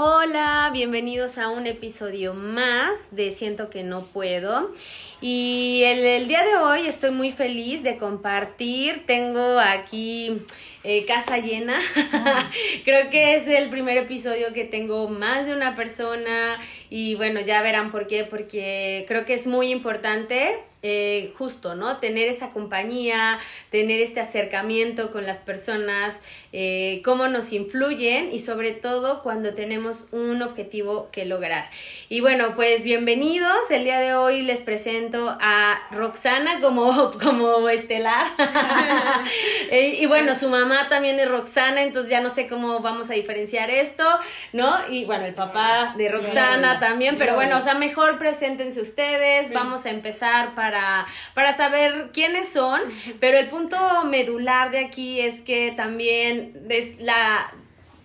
Hola, bienvenidos a un episodio más de Siento que no puedo. Y el, día de hoy estoy muy feliz de compartir. Tengo aquí eh, casa llena. Creo que es el primer episodio que tengo más de una persona. Y bueno, ya verán por qué, porque creo que es muy importante eh, justo, ¿no? Tener esa compañía, tener este acercamiento con las personas, eh, cómo nos influyen y sobre todo cuando tenemos un objetivo que lograr. Y bueno, pues bienvenidos. El día de hoy les presento a Roxana como, como estelar. y, bueno, su mamá también es Roxana, entonces ya no sé cómo vamos a diferenciar esto, ¿no? Y bueno, el papá de Roxana también, pero bueno, o sea, mejor preséntense ustedes. Vamos a empezar para para, saber quiénes son, pero el punto medular de aquí es que también es la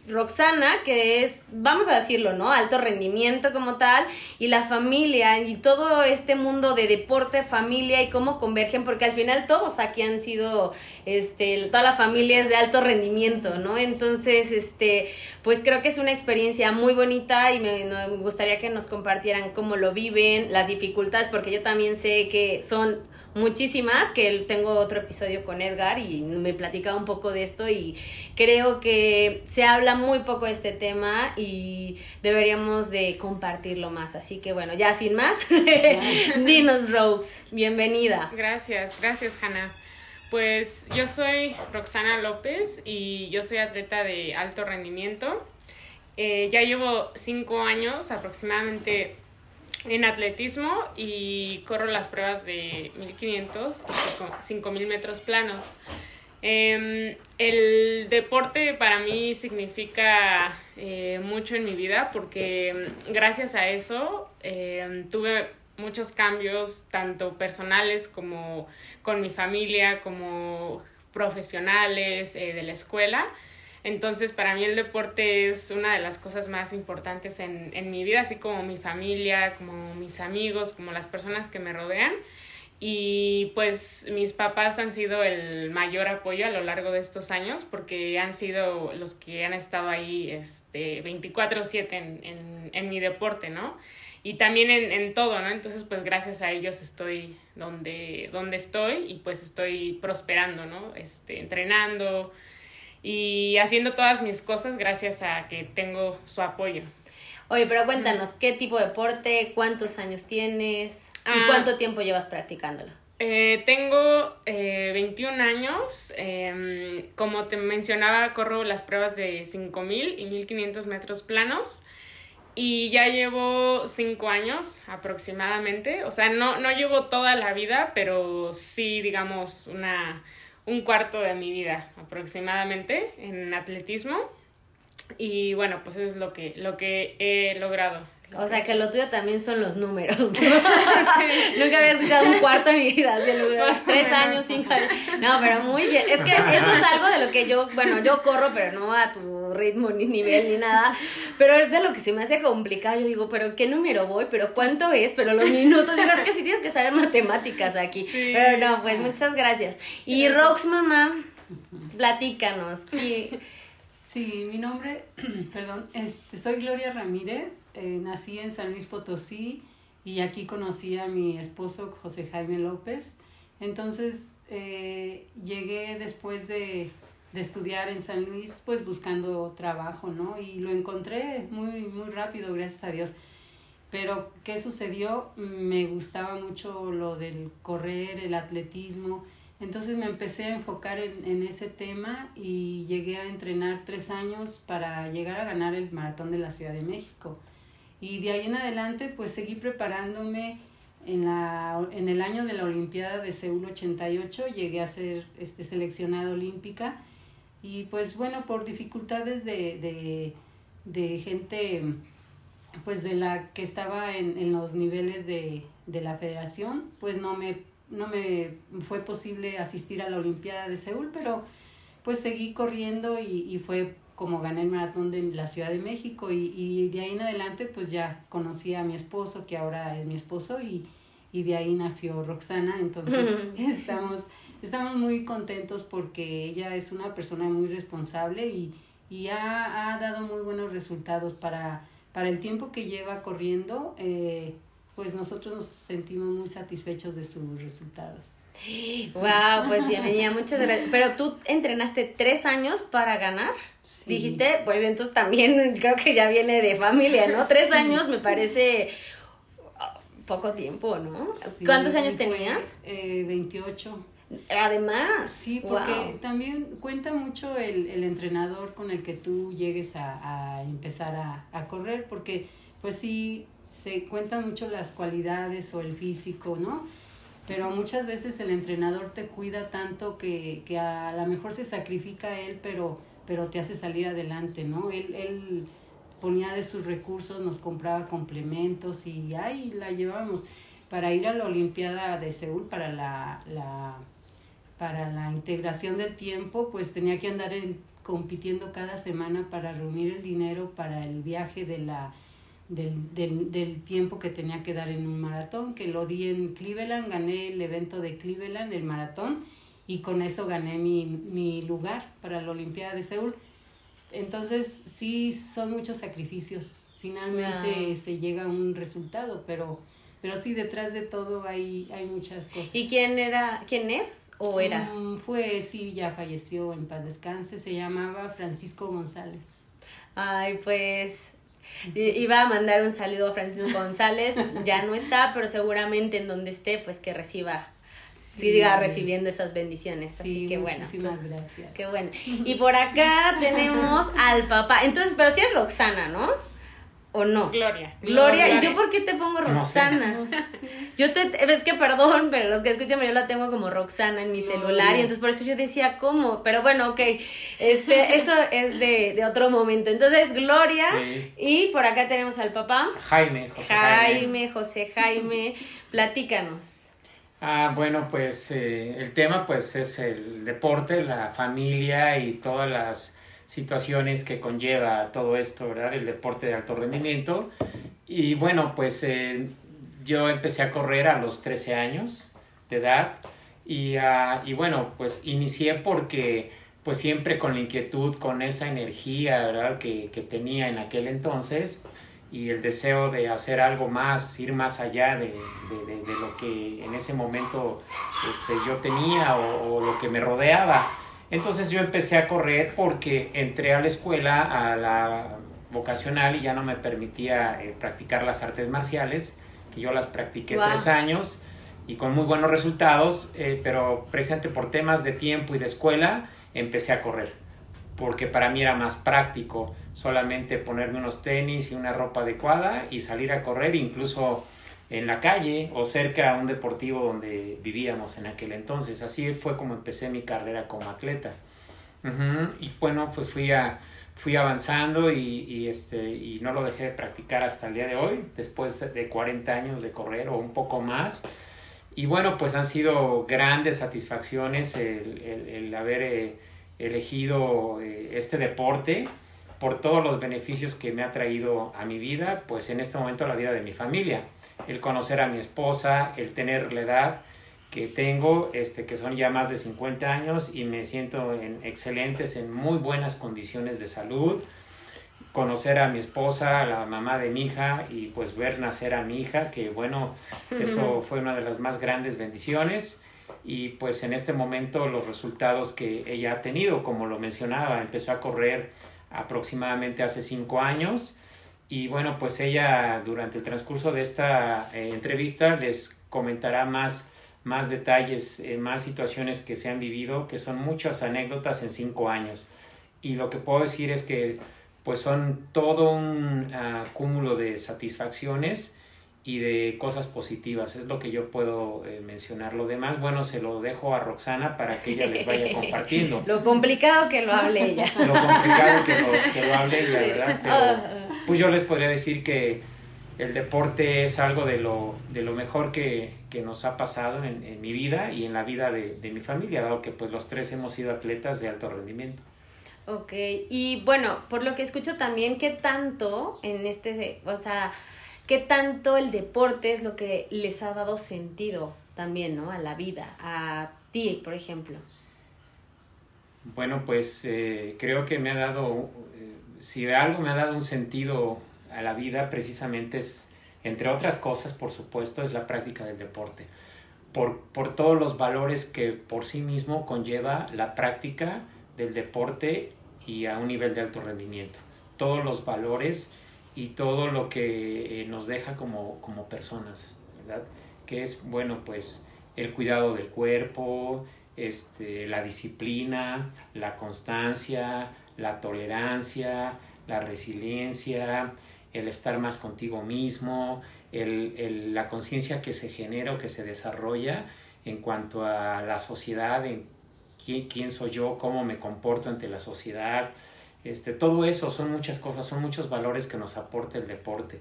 Roxana, que es, vamos a decirlo, ¿no? Alto rendimiento como tal, y la familia y todo este mundo de deporte, familia y cómo convergen, porque al final todos aquí han sido, este, toda la familia es de alto rendimiento, ¿no? Entonces, este, pues creo que es una experiencia muy bonita y me, me gustaría que nos compartieran cómo lo viven, las dificultades, porque yo también sé que son muchísimas, que tengo otro episodio con Edgar y me platica un poco de esto y creo que se habla muy poco de este tema y deberíamos de compartirlo más. Así que bueno, ya sin más, dinos Rox, bienvenida. Gracias, gracias Hanna. Pues yo soy Roxana López y yo soy atleta de alto rendimiento. Eh, ya llevo cinco años aproximadamente en atletismo y corro las pruebas de 1500 y 5000 metros planos. Em, el deporte para mí significa eh, mucho en mi vida porque em, gracias a eso em, tuve muchos cambios tanto personales como con mi familia, como profesionales eh, de la escuela. Entonces, para mí el deporte es una de las cosas más importantes en, en mi vida, así como mi familia, como mis amigos, como las personas que me rodean. Y pues mis papás han sido el mayor apoyo a lo largo de estos años porque han sido los que han estado ahí este, 24/7 en, en, en mi deporte, ¿no? Y también en, en todo, ¿no? Entonces pues gracias a ellos estoy donde, donde estoy y pues estoy prosperando, ¿no? Este, entrenando, y haciendo todas mis cosas gracias a que tengo su apoyo. Oye, pero cuéntanos, ¿qué tipo de deporte? ¿Cuántos años tienes? ¿Y ah. cuánto tiempo llevas practicándolo? Eh, tengo eh, 21 años. Em, como te mencionaba, corro las pruebas de 5000 y 1500 metros planos. Y ya llevo 5 años aproximadamente. O sea, no, no llevo toda la vida, pero sí, digamos, una un cuarto de mi vida aproximadamente en atletismo. Y bueno, pues es lo que, lo que he logrado. O sea, que lo tuyo también son los números. Nunca había escuchado un cuarto en mi vida. tres años, cinco años. No, pero muy bien. Es que eso es algo de lo que yo, bueno, yo corro, pero no a tu ritmo, ni nivel, ni nada. Pero es de lo que se me hace complicado. Yo digo, ¿pero qué número voy? ¿Pero cuánto es? ¿Pero los minutos? Digo, es que sí tienes que saber matemáticas aquí. Pero no, pues muchas gracias. Y Rox, mamá, platícanos. Sí, mi nombre, perdón, este, soy Gloria Ramírez, eh, nací en San Luis Potosí y aquí conocí a mi esposo José Jaime López. Entonces eh, llegué después de, de, estudiar en San Luis, pues buscando trabajo, ¿no? Y lo encontré muy, muy rápido, gracias a Dios. Pero, ¿qué sucedió? Me gustaba mucho lo del correr, el atletismo entonces me empecé a enfocar en, ese tema y llegué a entrenar tres años para llegar a ganar el maratón de la Ciudad de México. Y de ahí en adelante pues seguí preparándome en, la, en el año de la Olimpiada de Seúl 88, llegué a ser este, seleccionada olímpica y pues bueno, por dificultades de, de, de gente pues de la que estaba en, en los niveles de, de la federación, pues no me, no me fue posible asistir a la Olimpiada de Seúl, pero pues seguí corriendo y, y fue como gané el maratón de la Ciudad de México y, y de ahí en adelante pues ya conocí a mi esposo, que ahora es mi esposo, y, y de ahí nació Roxana, entonces estamos, estamos muy contentos porque ella es una persona muy responsable y, y ha, ha dado muy buenos resultados para, para el tiempo que lleva corriendo. Eh, pues nosotros nos sentimos muy satisfechos de sus resultados. Wow, pues bienvenida, muchas gracias. Pero tú entrenaste tres años para ganar. Sí. Dijiste, pues entonces también creo que ya viene de familia, ¿no? Tres Sí. años me parece ah, poco tiempo, ¿no? Sí, ¿Cuántos años tenías? Eh, 28. Además. Sí, porque wow. también cuenta mucho el, el entrenador con el que tú llegues a, a empezar a, a correr, porque pues sí, se cuentan mucho las cualidades o el físico, ¿no? Pero muchas veces el entrenador te cuida tanto que, que a lo mejor se sacrifica él, pero, pero te hace salir adelante, ¿no? Él, él ponía de sus recursos, nos compraba complementos y ahí la llevábamos para ir a la Olimpiada de Seúl, para la, la para la integración del tiempo, pues tenía que andar en- compitiendo cada semana para reunir el dinero para el viaje de la, del, del, del tiempo que tenía que dar en un maratón, que lo di en Cleveland, gané el evento de Cleveland, el maratón, y con eso gané mi, mi lugar para la Olimpiada de Seúl. Entonces, sí, son muchos sacrificios. Finalmente Wow. se llega a un resultado, pero, pero sí, detrás de todo hay, hay muchas cosas. ¿Y quién era, quién es o era? Mm, fue, sí, ya falleció en paz descanse, se llamaba Francisco González. Ay, pues iba a mandar un saludo a Francisco González, ya no está, pero seguramente en donde esté, pues que reciba, siga recibiendo esas bendiciones. Así Sí, que bueno. muchísimas pues, gracias. Qué bueno. Y por acá tenemos al papá. Entonces, pero sí es Roxana, ¿no? ¿O no? Gloria. Gloria, ¿y yo por qué te pongo No sé. Roxana? Yo te, es que perdón, pero los que escuchan, yo la tengo como Roxana en mi No, celular no. y entonces por eso yo decía, ¿cómo? Pero bueno, ok, este, eso es de, de otro momento. Entonces, Gloria, Sí. y por acá tenemos al papá, Jaime, José Jaime. Jaime, José Jaime, platícanos. Ah, bueno, pues eh, el tema pues es el deporte, la familia y todas las situaciones que conlleva todo esto, ¿verdad? El deporte de alto rendimiento. Y bueno, pues eh, yo empecé a correr a los 13 años de edad y, ah, y bueno, pues inicié porque pues siempre con la inquietud, con esa energía, ¿verdad? Que, que tenía en aquel entonces y el deseo de hacer algo más, ir más allá de, de- de- lo que en ese momento este, yo tenía o lo que me rodeaba. Entonces yo empecé a correr porque entré a la escuela, a la vocacional y ya no me permitía eh, practicar las artes marciales, que yo las practiqué tres años y con muy buenos resultados, eh, pero presente por temas de tiempo y de escuela, empecé a correr porque para mí era más práctico solamente ponerme unos tenis y una ropa adecuada y salir a correr incluso en la calle o cerca a un deportivo donde vivíamos en aquel entonces. Así fue como empecé mi carrera como atleta. Ujú, Y bueno, pues fui, a, fui avanzando y, y, este, y no lo dejé de practicar hasta el día de hoy, después de 40 años de correr o un poco más. Y bueno, pues han sido grandes satisfacciones el, el- el haber eh, elegido eh, este deporte por todos los beneficios que me ha traído a mi vida, pues en este momento a la vida de mi familia. El conocer a mi esposa, el tener la edad que tengo, este, que son ya más de 50 años y me siento en excelentes, en muy buenas condiciones de salud. Conocer a mi esposa, a la mamá de mi hija y pues ver nacer a mi hija, que bueno, eso fue una de las más grandes bendiciones y pues en este momento los resultados que ella ha tenido, como lo mencionaba, empezó a correr aproximadamente hace cinco años y bueno, pues ella durante el transcurso de esta eh, entrevista les comentará más, más detalles, eh, más situaciones que se han vivido, que son muchas anécdotas en cinco años. Y lo que puedo decir es que pues son todo un ah, cúmulo de satisfacciones y de cosas positivas. Es lo que yo puedo eh, mencionar. Lo demás, bueno, se lo dejo a Roxana para que ella les vaya compartiendo. lo complicado que lo hable ella. lo complicado que lo, que lo hable ella, ¿verdad? Pero, ah. pues yo les podría decir que el deporte es algo de lo, de lo mejor que, que nos ha pasado en, en, mi vida y en la vida de, de mi familia, dado que pues los tres hemos sido atletas de alto rendimiento. Ok, y bueno, por lo que escucho también, ¿qué tanto en este, o sea, qué tanto el deporte es lo que les ha dado sentido también, ¿no? A la vida, a ti, por ejemplo. Bueno, pues eh, creo que me ha dado, eh, si de algo me ha dado un sentido a la vida, precisamente es, entre otras cosas, por supuesto, es la práctica del deporte. Por, por todos los valores que por sí mismo conlleva la práctica del deporte y a un nivel de alto rendimiento. Todos los valores y todo lo que eh, nos deja como, como personas, ¿verdad? Que es, bueno, pues el cuidado del cuerpo, este, la disciplina, la constancia, la tolerancia, la resiliencia, el estar más contigo mismo, el, el, la conciencia que se genera o que se desarrolla en cuanto a la sociedad, en quién, soy yo, cómo me comporto ante la sociedad. Este, todo eso son muchas cosas, son muchos valores que nos aporta el deporte.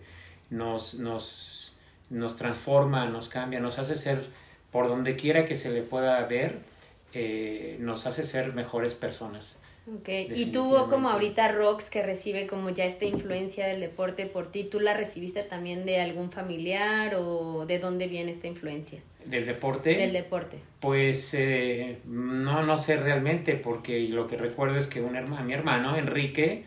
Nos, nos, nos transforma, nos cambia, nos hace ser, por donde quiera que se le pueda ver, eh, nos hace ser mejores personas. Okay. Y tuvo como ahorita Rox que recibe como ya esta influencia del deporte por ti, ¿tú la recibiste también de algún familiar o de dónde viene esta influencia? ¿Del deporte? Del deporte. Pues eh, no, no sé realmente porque lo que recuerdo es que un hermano, mi hermano Enrique,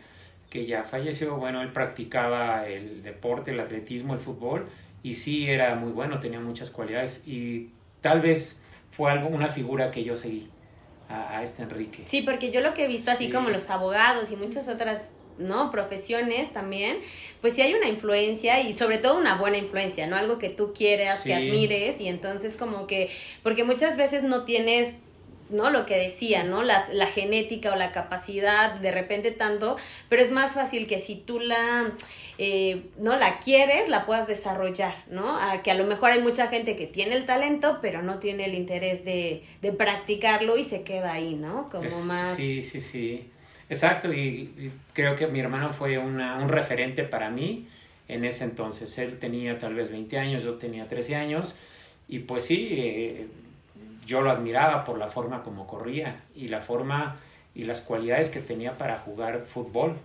que ya falleció, bueno, él practicaba el deporte, el atletismo, el fútbol y sí era muy bueno, tenía muchas cualidades y tal vez fue algo, una figura que yo seguí a, este Enrique. Sí, porque yo lo que he visto, así como los abogados y muchas otras ¿no? Profesiones también, pues sí hay una influencia y sobre todo una buena influencia, ¿no? Algo que tú quieras, que admires y entonces como que, porque muchas veces no tienes ¿no? Lo que decía, ¿no? Las, la genética o la capacidad, de repente tanto, pero es más fácil que si tú la, eh, ¿no? La quieres, la puedas desarrollar, ¿no? A que a lo mejor hay mucha gente que tiene el talento, pero no tiene el interés de, de practicarlo y se queda ahí, ¿no? Como más... Sí, sí, sí. Exacto, y, creo que mi hermano fue una, un referente para mí en ese entonces. Él tenía tal vez 20 años, yo tenía 13 años, y pues sí, eh, yo lo admiraba por la forma como corría y la forma y las cualidades que tenía para jugar fútbol.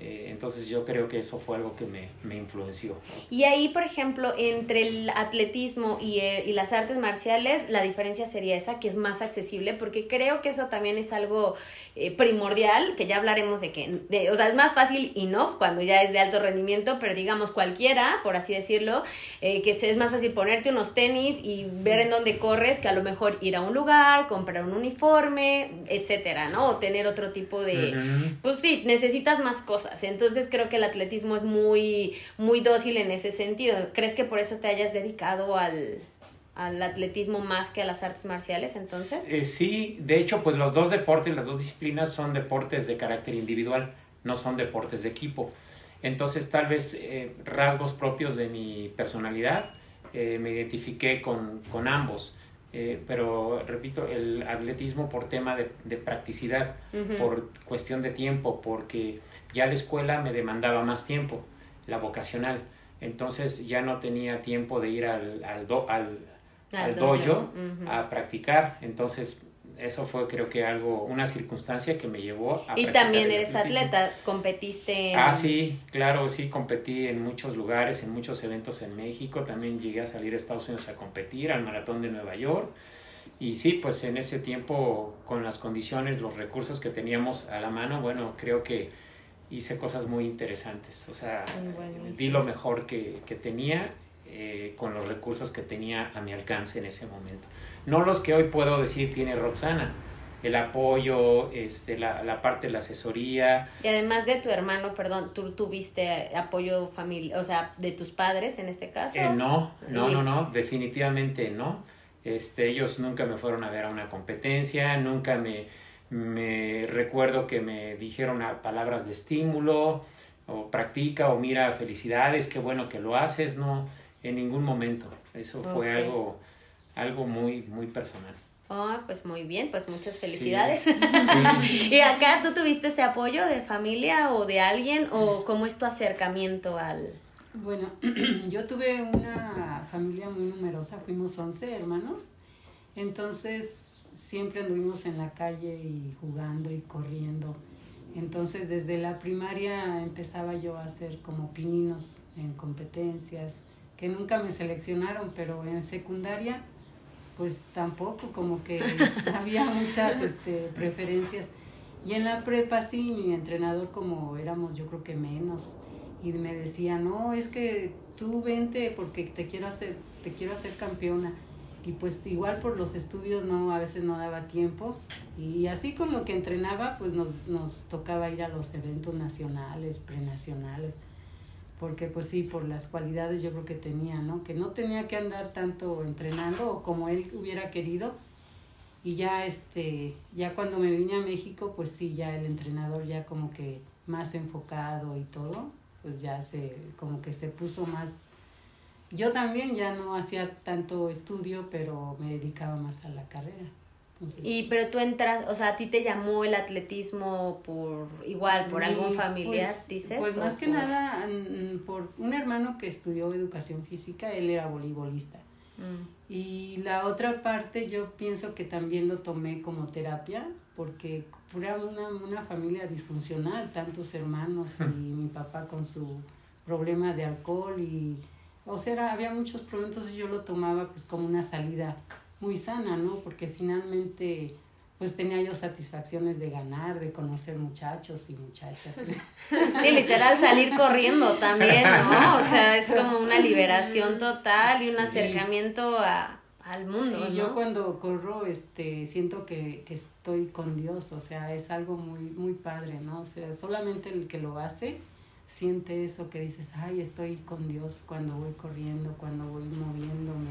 Eh, entonces yo creo que eso fue algo que me, me influenció. Y ahí, por ejemplo, entre el atletismo y, eh, y, las artes marciales, la diferencia sería esa, que es más accesible, porque creo que eso también es algo eh, primordial, que ya hablaremos de que, de, o sea, es más fácil y no, cuando ya es de alto rendimiento, pero digamos cualquiera, por así decirlo, que es más fácil ponerte unos tenis y ver en dónde corres, que a lo mejor ir a un lugar, comprar un uniforme, etcétera, ¿no? O tener otro tipo de, pues sí, necesitas más cosas entonces creo que el atletismo es muy, muy dócil en ese sentido. ¿Crees que por eso te hayas dedicado al, atletismo más que a las artes marciales entonces? Eh, sí, de hecho, pues los dos deportes, las dos disciplinas son deportes de carácter individual, no son deportes de equipo. Entonces, tal vez eh, rasgos propios de mi personalidad, eh, me identifiqué con, con ambos. pero repito, el atletismo por tema de, de practicidad, por cuestión de tiempo, porque ya la escuela me demandaba más tiempo, la vocacional. Entonces ya no tenía tiempo de ir al, al, al, dojo, a practicar. Entonces eso fue creo que algo, una circunstancia que me llevó a... Y también eres atleta, competiste Ah, sí, claro, sí, competí en muchos lugares, en muchos eventos en México, también llegué a salir a Estados Unidos a competir, al Maratón de Nueva York, y sí, pues en ese tiempo, con las condiciones, los recursos que teníamos a la mano, bueno, creo que hice cosas muy interesantes. O sea, di lo mejor que, que tenía eh, con los recursos que tenía a mi alcance en ese momento. No los que hoy puedo decir tiene Roxana. El apoyo, este, la, la parte de la asesoría. Y además de tu hermano, perdón, ¿tú tuviste apoyo familiar, o sea, de tus padres en este caso? Eh, no, no, no, no, definitivamente no. Este, ellos nunca me fueron a ver a una competencia, nunca me, me recuerdo que me dijeron palabras de estímulo o practica o mira felicidades, qué bueno que lo haces, ¿no? en ningún momento. Eso fue algo, algo muy, muy personal. Ah, pues muy bien, pues muchas felicidades. Sí. ¿Y acá tú tuviste ese apoyo de familia o de alguien o cómo es tu acercamiento al... Bueno, yo tuve una familia muy numerosa, fuimos 11 hermanos, entonces siempre anduvimos en la calle y jugando y corriendo. Entonces desde la primaria empezaba yo a hacer como pininos en competencias, que nunca me seleccionaron, pero en secundaria pues tampoco, como que había muchas este, preferencias. Y en la prepa sí, mi entrenador como éramos yo creo que menos, y me decía, no, es que tú vente porque te quiero hacer, te quiero hacer campeona. Y pues igual por los estudios no, a veces no daba tiempo. Y así con lo que entrenaba, pues nos, nos tocaba ir a los eventos nacionales, prenacionales. Porque pues sí, por las cualidades yo creo que tenía, ¿no? Que no tenía que andar tanto entrenando o como él hubiera querido. Y ya este, ya cuando me vine a México, pues sí, ya el entrenador ya como que más enfocado y todo, pues ya se, como que se puso más yo también ya no hacía tanto estudio, pero me dedicaba más a la carrera. Entonces, Y pero tú entras, o sea, a ti te llamó el atletismo por igual, por algún y, familiar, pues, dices. Pues más que por- nada mm, por un hermano que estudió educación física, él era voleibolista. Mm. Y la otra parte yo pienso que también lo tomé como terapia, porque era una, una familia disfuncional, tantos hermanos y mi papá con su problema de alcohol y, o sea, era- había muchos problemas, entonces yo lo tomaba pues como una salida muy sana, ¿no? Porque finalmente pues tenía yo satisfacciones de ganar, de conocer muchachos y muchachas. Sí, literal salir corriendo también, ¿no? O sea, es como una liberación total y un Sí. acercamiento a, al mundo, Sí, ¿no? yo cuando corro, este, siento que, que estoy con Dios, o sea, es algo muy, muy padre, ¿no? O sea, solamente el que lo hace siente eso que dices, ay, estoy con Dios cuando voy corriendo, cuando voy moviéndome.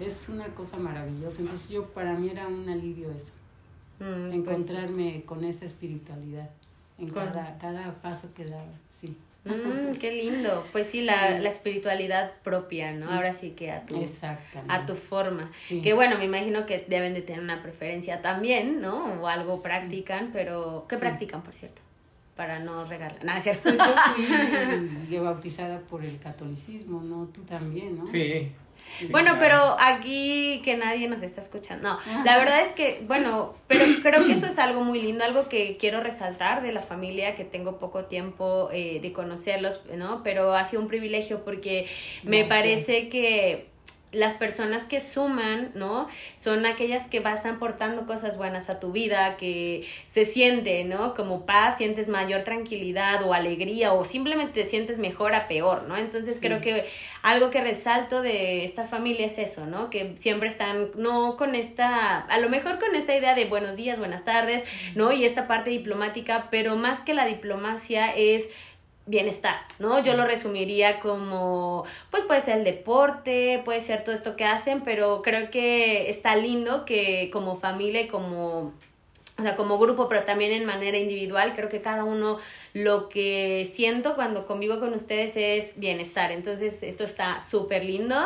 Es una cosa maravillosa. Entonces yo, para mí era un alivio eso, Mm, pues, encontrarme con esa espiritualidad en cada, cada paso que daba, sí. mm, qué lindo. Pues sí, la, la espiritualidad propia, ¿no? Ahora sí que a tu, a tu forma. Sí. Que bueno, me imagino que deben de tener una preferencia también, ¿no? O algo practican, pero ¿qué Sí. practican, por cierto? Para no regarla. Nada, es cierto. Pues yo fui bautizada por el catolicismo, ¿no? Tú también, ¿no? Sí. Bueno, pero aquí que nadie nos está escuchando. No, la verdad es que, bueno, pero creo que eso es algo muy lindo, algo que quiero resaltar de la familia, que tengo poco tiempo eh, de conocerlos, ¿no? Pero ha sido un privilegio porque me Gracias. parece que las personas que suman, ¿no? Son aquellas que vas aportando cosas buenas a tu vida, que se siente, ¿no? Como paz, sientes mayor tranquilidad o alegría o simplemente te sientes mejor a peor, ¿no? Entonces Sí. creo que algo que resalto de esta familia es eso, ¿no? Que siempre están, no con esta, a lo mejor con esta idea de buenos días, buenas tardes, ¿no? Y esta parte diplomática, pero más que la diplomacia es bienestar, ¿no? Yo lo resumiría como, pues puede ser el deporte, puede ser todo esto que hacen, pero creo que está lindo que como familia y como o sea, como grupo, pero también en manera individual, creo que cada uno lo que siento cuando convivo con ustedes es bienestar. Entonces, esto está súper lindo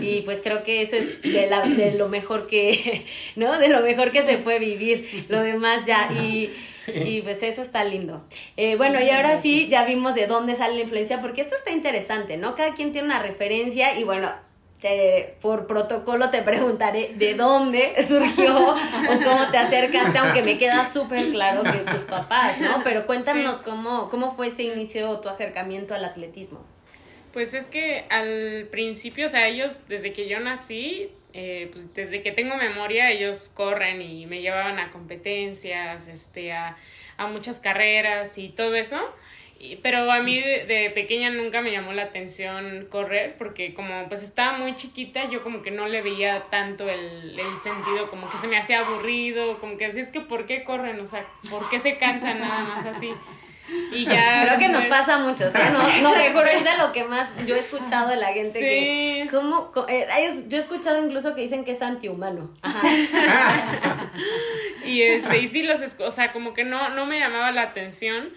y pues creo que eso es de, la, de lo mejor que, ¿no? De lo mejor que se puede vivir. Lo demás ya. Y, y pues eso está lindo. Eh, bueno, y ahora sí, ya vimos de dónde sale la influencia, porque esto está interesante, ¿no? Cada quien tiene una referencia y bueno, te- por protocolo te preguntaré de dónde surgió o cómo te acercaste, aunque me queda súper claro que tus papás, ¿no? Pero cuéntanos cómo, cómo fue ese inicio, tu acercamiento al atletismo. Pues es que al principio, o sea, ellos desde que yo nací, eh, pues desde que tengo memoria, ellos corren y me llevaban a competencias, este, a, a muchas carreras y todo eso. Pero a mí de, de pequeña nunca me llamó la atención correr porque como pues estaba muy chiquita yo como que no le veía tanto el, el sentido, como que se me hacía aburrido, como que decía es que ¿por qué corren? O sea, ¿por qué se cansan nada más así? Y ya Creo que nos pasa mucho, ¿sí? No, no recuerdo, es de lo que más yo he escuchado de la gente que... Sí. ¿Cómo? eh, es- yo he escuchado incluso que dicen que es antihumano. Ajá. Y este, y sí los, o sea, como que no, no me llamaba la atención.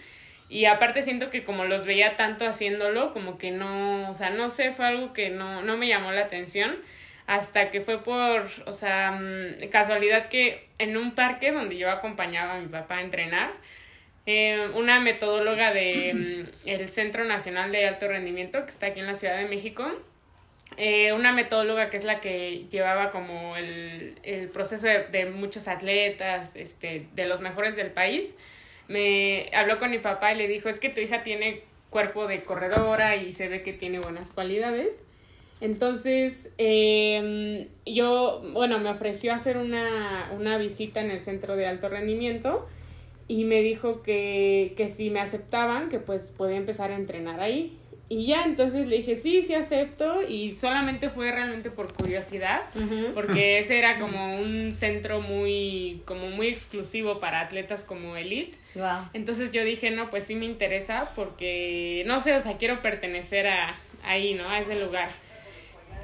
Y aparte siento que como los veía tanto haciéndolo, como que no, o sea, no sé, fue algo que no, no me llamó la atención hasta que fue por, o sea, mm, casualidad que en un parque donde yo acompañaba a mi papá a entrenar, eh, una metodóloga del de, el Centro Nacional de Alto Rendimiento, que está aquí en la Ciudad de México, eh, una metodóloga que es la que llevaba como el, el proceso de, de, muchos atletas, este, de los mejores del país, me habló con mi papá y le dijo, es que tu hija tiene cuerpo de corredora y se ve que tiene buenas cualidades. Entonces, eh, yo, bueno, me ofreció hacer una, una, visita en el centro de alto rendimiento y me dijo que, que si me aceptaban, que pues podía empezar a entrenar ahí. Y ya, entonces le dije, sí, sí acepto y solamente fue realmente por curiosidad, porque ese era como un centro muy, como muy exclusivo para atletas como elite. Entonces yo dije, no, pues sí me interesa porque, no sé, o sea, quiero pertenecer a ahí, ¿no? A ese lugar.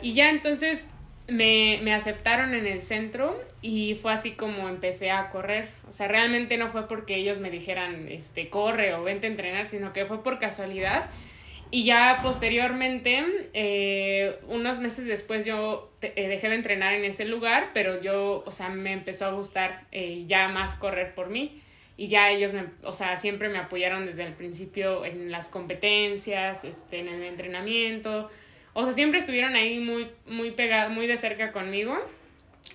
Y ya entonces me, me, aceptaron en el centro y fue así como empecé a correr. O sea, realmente no fue porque ellos me dijeran, este, corre o vente a entrenar, sino que fue por casualidad. Y ya posteriormente, eh, unos meses después yo eh, dejé de entrenar en ese lugar, pero yo, o sea, me empezó a gustar eh, ya más correr por mí. Y ya ellos, me, o sea, siempre me apoyaron desde el principio en las competencias, este, en el entrenamiento o sea, siempre estuvieron ahí muy, muy pegados, muy de cerca conmigo.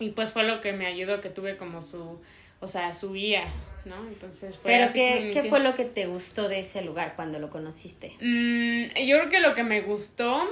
Y pues fue lo que me ayudó, que tuve como su, o sea, su guía, ¿no? Entonces fue Pero ¿qué, ¿qué fue lo que te gustó de ese lugar cuando lo conociste? Mm, yo creo que lo que me gustó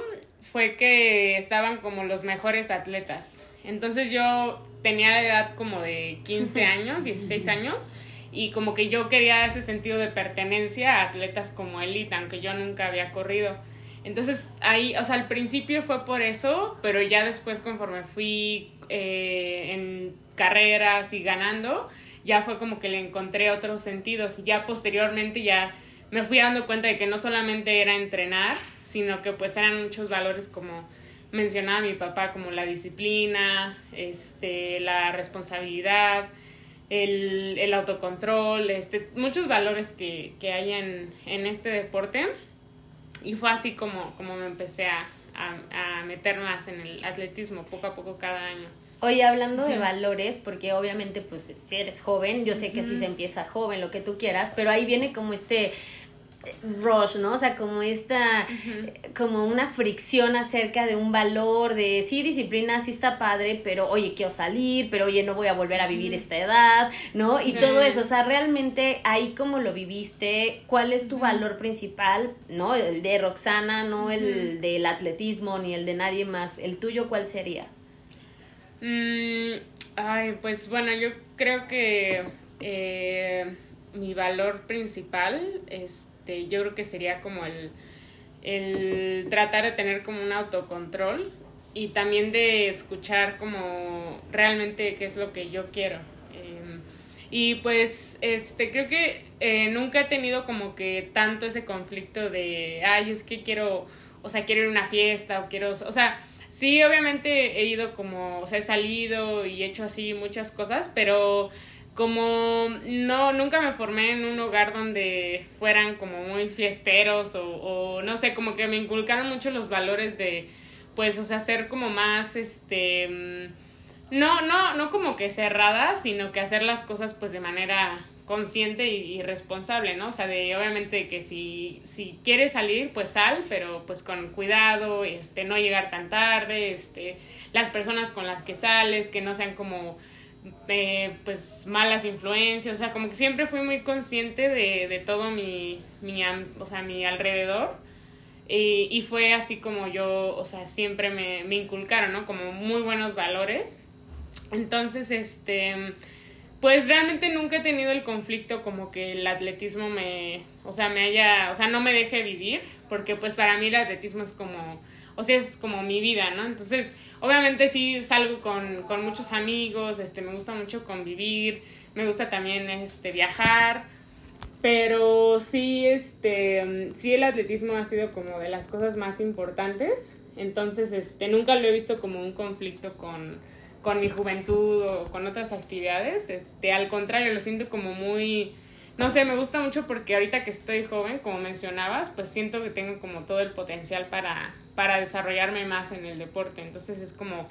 fue que estaban como los mejores atletas. Entonces yo tenía la edad como de 15 años, 16 años, y como que yo quería ese sentido de pertenencia a atletas como élite, aunque yo nunca había corrido. Entonces ahí, o sea, al principio fue por eso, pero ya después conforme fui eh, en carreras y ganando, ya fue como que le encontré otros sentidos y ya posteriormente ya me fui dando cuenta de que no solamente era entrenar, sino que pues eran muchos valores como mencionaba mi papá, como la disciplina, este, la responsabilidad, el, el autocontrol, este, muchos valores que, que hay en, en este deporte. Y fue así como, como me empecé a, a, meter más en el atletismo, poco a poco cada año. Oye, hablando de valores, porque obviamente, pues, si eres joven, yo sé que si se empieza joven, lo que tú quieras, pero ahí viene como este rush, ¿no? O sea, como esta, como una fricción acerca de un valor, de sí, disciplina, sí está padre, pero oye, quiero salir, pero oye, no voy a volver a vivir esta edad, ¿no? Y todo eso, o sea, realmente ahí como lo viviste, ¿cuál es tu valor principal, ¿no? El de Roxana, no el del atletismo, ni el de nadie más, el tuyo, ¿cuál sería? Mm, ay, pues bueno, yo creo que eh, mi valor principal es este, yo creo que sería como el, el tratar de tener como un autocontrol y también de escuchar como realmente qué es lo que yo quiero. Em, y pues este creo que eh, nunca he tenido como que tanto ese conflicto de, ay, es que quiero, o sea, quiero ir a una fiesta o quiero, o sea, sí, obviamente he ido como, o sea, he salido y he hecho así muchas cosas, pero como no, nunca me formé en un hogar donde fueran como muy fiesteros o, o, no sé, como que me inculcaron mucho los valores de, pues, o sea, ser como más, este, mm, no, no, no como que cerrada, sino que hacer las cosas pues de manera consciente y, responsable, ¿no? O sea, de obviamente que si, si quieres salir, pues sal, pero pues con cuidado, este, no llegar tan tarde, este, las personas con las que sales, que no sean como eh, pues malas influencias, o sea, como que siempre fui muy consciente de, de todo mi, mi, o sea, mi alrededor y, y, fue así como yo, o sea, siempre me, me inculcaron, ¿no? Como muy buenos valores. Entonces, este, pues realmente nunca he tenido el conflicto como que el atletismo me, o sea, me haya, o sea, no me deje vivir, porque pues para mí el atletismo es como o sea, es como mi vida, ¿no? Entonces, obviamente sí salgo con, con muchos amigos, este, me gusta mucho convivir, me gusta también este, viajar, pero sí, este, sí el atletismo ha sido como de las cosas más importantes, entonces, este, nunca lo he visto como un conflicto con, con mi juventud o con otras actividades, este, al contrario, lo siento como muy no sé, me gusta mucho porque ahorita que estoy joven, como mencionabas, pues siento que tengo como todo el potencial para, para desarrollarme más en el deporte. Entonces es como,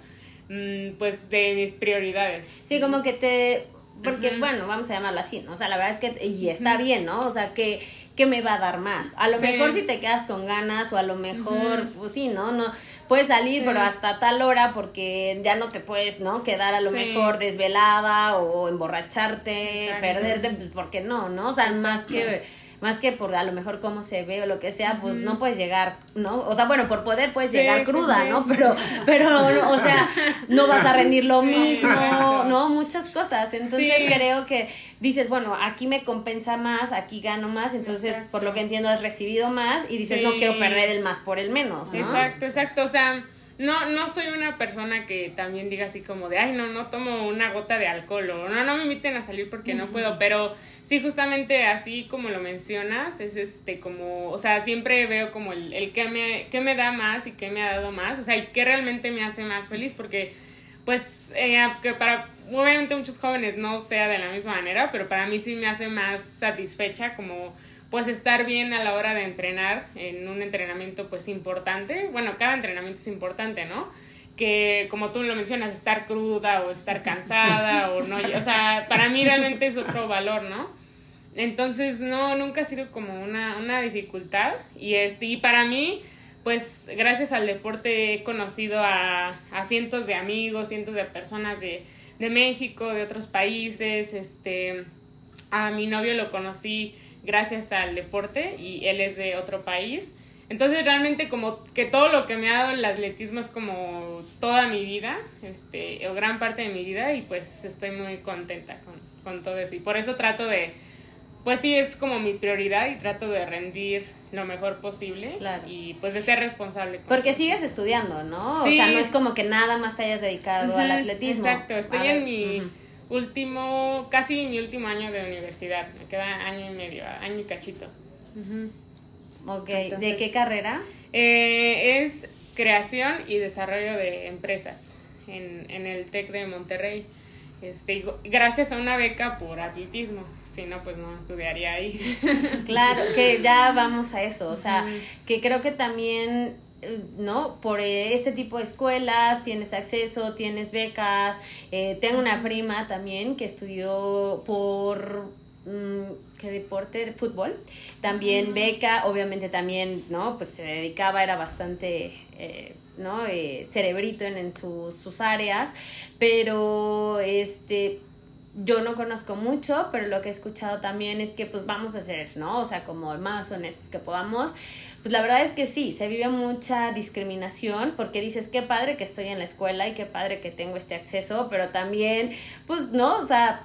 mm, pues, de mis prioridades. Sí, como que te porque bueno, vamos a llamarlo así, ¿no? O sea, la verdad es que, y está bien, ¿no? O sea, que, que me va a dar más. A lo mejor si te quedas con ganas o a lo mejor, pues sí, ¿no? No, puedes salir, pero hasta tal hora porque ya no te puedes, ¿no? Quedar a lo mejor desvelada o emborracharte, perderte, pues, porque no, ¿no? O sea, más que más que por a lo mejor cómo se ve o lo que sea, pues no puedes llegar, ¿no? O sea, bueno, por poder puedes llegar cruda, ¿no? Pero, pero, o sea, no vas a rendir lo mismo, ¿no? Muchas cosas. Entonces creo que dices, bueno, aquí me compensa más, aquí gano más, entonces por lo que entiendo has recibido más y dices, no quiero perder el más por el menos, ¿no? Exacto, exacto, o sea no, no soy una persona que también diga así como de, ay, no, no tomo una gota de alcohol o no, no me inviten a salir porque no puedo, pero sí, justamente así como lo mencionas, es este como, o sea, siempre veo como el, el que, me, que me da más y que me ha dado más, o sea, y que realmente me hace más feliz porque, pues, eh, que para, obviamente muchos jóvenes no sea de la misma manera, pero para mí sí me hace más satisfecha como pues estar bien a la hora de entrenar en un entrenamiento pues importante. Bueno, cada entrenamiento es importante, ¿no? Que como tú lo mencionas, estar cruda o estar cansada o no, o sea, para mí realmente es otro valor, ¿no? Entonces, no, nunca ha sido como una, una dificultad y, este, y para mí, pues gracias al deporte he conocido a, a cientos de amigos, cientos de personas de, de México, de otros países, este, a mi novio lo conocí gracias al deporte y él es de otro país. Entonces realmente como que todo lo que me ha dado el atletismo es como toda mi vida, este, o gran parte de mi vida y pues estoy muy contenta con, con todo eso. Y por eso trato de, pues sí, es como mi prioridad y trato de rendir lo mejor posible y pues de ser responsable. Porque sigues estudiando, ¿no? O sea, no es como que nada más te hayas dedicado al atletismo. Exacto, estoy en mi último, casi mi último año de universidad. Me queda año y medio, año y cachito. Ok, ¿de qué carrera? Eh, es creación y desarrollo de empresas en, en el TEC de Monterrey. Este, gracias a una beca por atletismo. Si no, pues no estudiaría ahí. Claro, que ya vamos a eso. O sea, que creo que también ¿no? Por eh, este tipo de escuelas tienes acceso, tienes becas. Eh, tengo una prima también que estudió por mm, ¿qué deporte? Fútbol. También beca, obviamente también, ¿no? Pues se dedicaba, era bastante, eh, ¿no? cerebrito en, en sus, sus áreas, pero este yo no conozco mucho, pero lo que he escuchado también es que pues vamos a ser, ¿no? O sea, como más honestos que podamos. Pues la verdad es que sí, se vive mucha discriminación porque dices, qué padre que estoy en la escuela y qué padre que tengo este acceso, pero también, pues, ¿no? O sea,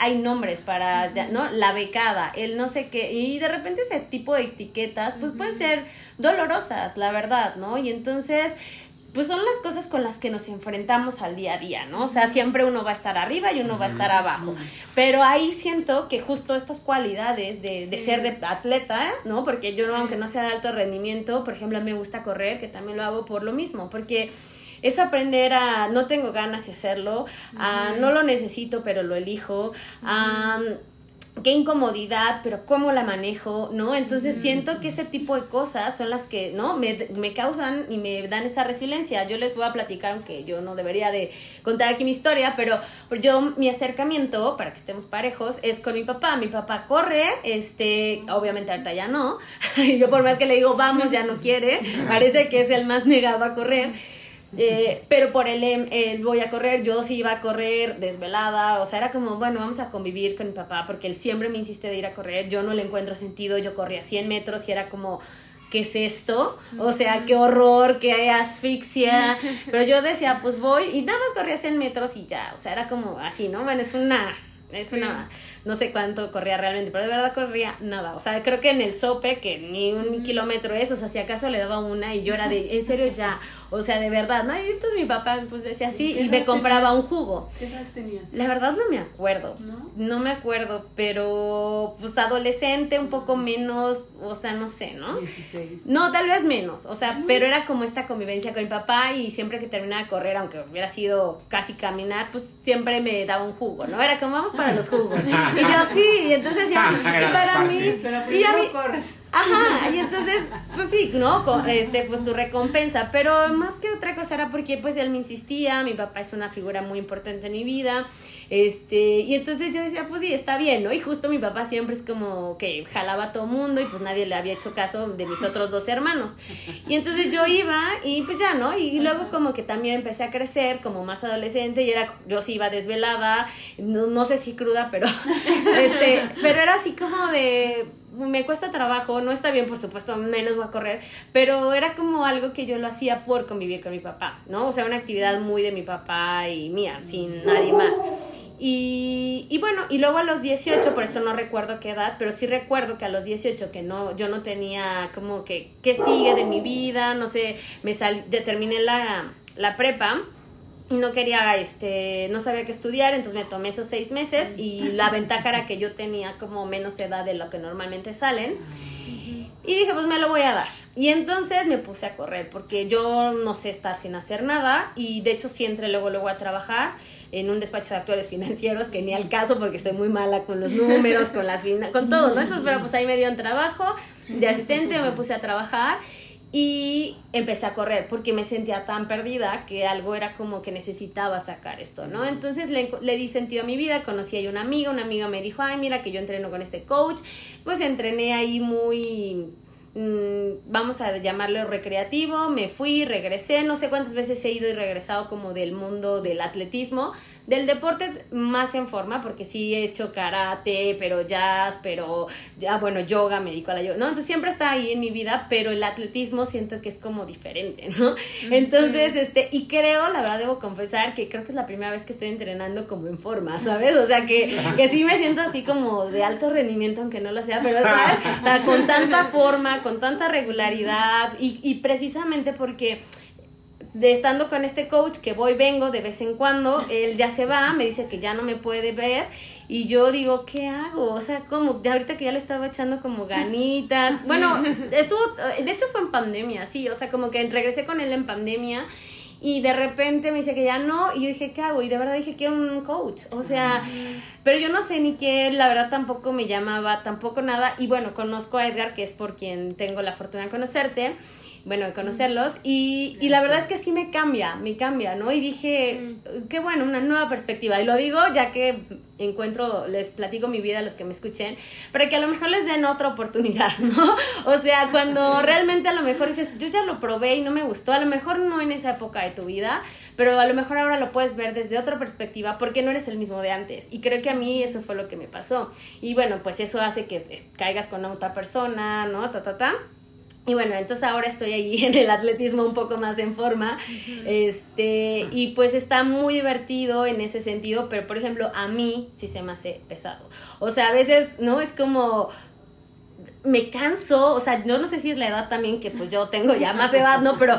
hay nombres para, ¿no? La becada, el no sé qué, y de repente ese tipo de etiquetas, pues pueden ser dolorosas, la verdad, ¿no? Y entonces, pues son las cosas con las que nos enfrentamos al día a día, ¿no? O sea, siempre uno va a estar arriba y uno va a estar abajo. Pero ahí siento que justo estas cualidades de, de ser de atleta, ¿no? Porque yo, aunque no sea de alto rendimiento, por ejemplo, a mí me gusta correr, que también lo hago por lo mismo, porque es aprender a no tengo ganas de hacerlo, a no lo necesito pero lo elijo, a qué incomodidad, pero cómo la manejo, ¿no? Entonces siento que ese tipo de cosas son las que, ¿no? Me, me, causan y me dan esa resiliencia. Yo les voy a platicar, aunque yo no debería de contar aquí mi historia, pero yo mi acercamiento, para que estemos parejos, es con mi papá. Mi papá corre, este, obviamente ahorita ya no. yo por más que le digo, vamos, ya no quiere. Parece que es el más negado a correr. Eh, pero por él, él voy a correr, yo sí iba a correr desvelada, o sea, era como, bueno, vamos a convivir con mi papá porque él siempre me insiste de ir a correr, yo no le encuentro sentido, yo corría 100 metros y era como, ¿qué es esto? O sea, qué horror, qué asfixia, pero yo decía, pues voy y nada más corría 100 metros y ya, o sea, era como así, ¿no? Bueno, es una, es una no sé cuánto corría realmente, pero de verdad corría nada. O sea, creo que en el sope, que ni un kilómetro es, o sea, si acaso le daba una y yo era de, en serio ya, o sea, de verdad, ¿no? Y entonces mi papá pues decía así y me compraba un jugo. ¿Qué edad tenías? La verdad no me acuerdo, ¿no? No me acuerdo, pero pues adolescente, un poco menos, o sea, no sé, ¿no? 16. No, tal vez menos, o sea, pero era como esta convivencia con mi papá y siempre que terminaba de correr, aunque hubiera sido casi caminar, pues siempre me daba un jugo, ¿no? Era como vamos para los jugos. Y yo sí, y entonces ya, y para mí, Pero y a mí, corres. Ajá, y entonces, pues sí, ¿no? Co- Este, pues tu recompensa, pero más que otra cosa era porque pues él me insistía, mi papá es una figura muy importante en mi vida, este, y entonces yo decía, pues sí, está bien, ¿no? Y justo mi papá siempre es como que jalaba a todo mundo y pues nadie le había hecho caso de mis otros dos hermanos. Y entonces yo iba y pues ya, ¿no? Y luego como que también empecé a crecer como más adolescente y era, yo sí iba desvelada, no, no sé si cruda, pero, este, pero era así como de, me cuesta trabajo, no está bien, por supuesto, menos voy a correr, pero era como algo que yo lo hacía por convivir con mi papá, ¿no? O sea, una actividad muy de mi papá y mía, sin nadie más. Y, y bueno, y luego a los 18, por eso no recuerdo qué edad, pero sí recuerdo que a los 18 que no, yo no tenía como que, ¿qué sigue de mi vida? No sé, me sal, ya terminé la, la prepa y no quería, este, no sabía qué estudiar, entonces me tomé esos seis meses y la ventaja era que yo tenía como menos edad de lo que normalmente salen. Y dije, pues me lo voy a dar. Y entonces me puse a correr, porque yo no sé estar sin hacer nada. Y de hecho sí entré luego, luego a trabajar en un despacho de actores financieros, que ni al caso, porque soy muy mala con los números, con las con todo, ¿no? Entonces, pero pues ahí me dieron trabajo de asistente, me puse a trabajar. Y empecé a correr porque me sentía tan perdida que algo era como que necesitaba sacar esto, ¿no? Entonces le, le di sentido a mi vida, conocí a una amiga, una amiga me dijo, ay, mira que yo entreno con este coach, pues entrené ahí muy, mm, vamos a llamarlo recreativo, me fui, regresé, no sé cuántas veces he ido y regresado como del mundo del atletismo, del deporte más en forma, porque sí he hecho karate, pero jazz, pero ya, bueno, yoga, me dedico a la yoga, ¿no? Entonces siempre está ahí en mi vida, pero el atletismo siento que es como diferente, ¿no? Entonces, este, y creo, la verdad debo confesar que creo que es la primera vez que estoy entrenando como en forma, ¿sabes? O sea, que, que sí me siento así como de alto rendimiento, aunque no lo sea, pero, ¿sabes? O sea, con tanta forma, con tanta regularidad, y, y precisamente porque de estando con este coach que voy, vengo de vez en cuando, él ya se va, me dice que ya no me puede ver y yo digo, ¿qué hago? O sea, como, ya ahorita que ya le estaba echando como ganitas, bueno, estuvo, de hecho fue en pandemia, sí, o sea, como que regresé con él en pandemia y de repente me dice que ya no, y yo dije, ¿qué hago? Y de verdad dije, quiero un coach, o sea, pero yo no sé ni qué, la verdad tampoco me llamaba, tampoco nada, y bueno, conozco a Edgar, que es por quien tengo la fortuna de conocerte, bueno, conocerlos, y, y la verdad es que sí me cambia, me cambia, ¿no? Y dije, qué bueno, una nueva perspectiva, y lo digo ya que encuentro, les platico mi vida a los que me escuchen, para que a lo mejor les den otra oportunidad, ¿no? O sea, cuando realmente a lo mejor dices, yo ya lo probé y no me gustó, a lo mejor no en esa época de tu vida, pero a lo mejor ahora lo puedes ver desde otra perspectiva porque no eres el mismo de antes. Y creo que a mí eso fue lo que me pasó. Y bueno, pues eso hace que caigas con otra persona, ¿no? Ta, ta, ta. Y bueno, entonces ahora estoy allí en el atletismo un poco más en forma. Este, y pues está muy divertido en ese sentido, pero por ejemplo, a mí sí se me hace pesado. O sea, a veces, ¿no? Es como me canso, o sea, yo no sé si es la edad también, que pues yo tengo ya más edad, ¿no? Pero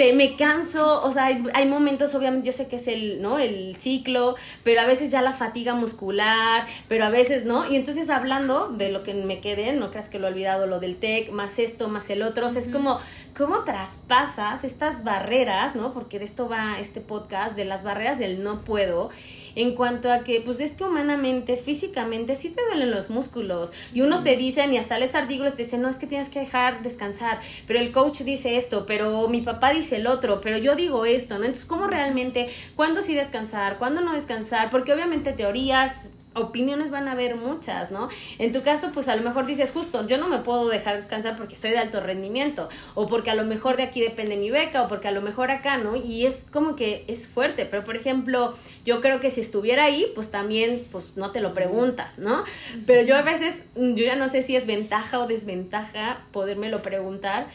te, me canso, o sea, hay, hay momentos, obviamente, yo sé que es el, ¿no? El ciclo, pero a veces ya la fatiga muscular, pero a veces, ¿no? Y entonces hablando de lo que me quedé, no creas que lo he olvidado, lo del TEC, más esto, más el otro, o sea, es como, ¿cómo traspasas estas barreras, ¿no? Porque de esto va este podcast, de las barreras del no puedo, en cuanto a que, pues es que humanamente, físicamente, sí te duelen los músculos. Y unos te dicen, y hasta les artículos te dicen, no, es que tienes que dejar descansar. Pero el coach dice esto, pero mi papá dice el otro, pero yo digo esto, ¿no? Entonces, ¿cómo realmente, cuándo sí descansar, cuándo no descansar? Porque obviamente teorías opiniones van a haber muchas, ¿no? En tu caso, pues a lo mejor dices, justo, yo no me puedo dejar descansar porque soy de alto rendimiento, o porque a lo mejor de aquí depende mi beca, o porque a lo mejor acá, ¿no? Y es como que es fuerte, pero por ejemplo, yo creo que si estuviera ahí, pues también, pues no te lo preguntas, ¿no? Pero yo a veces, yo ya no sé si es ventaja o desventaja podérmelo preguntar,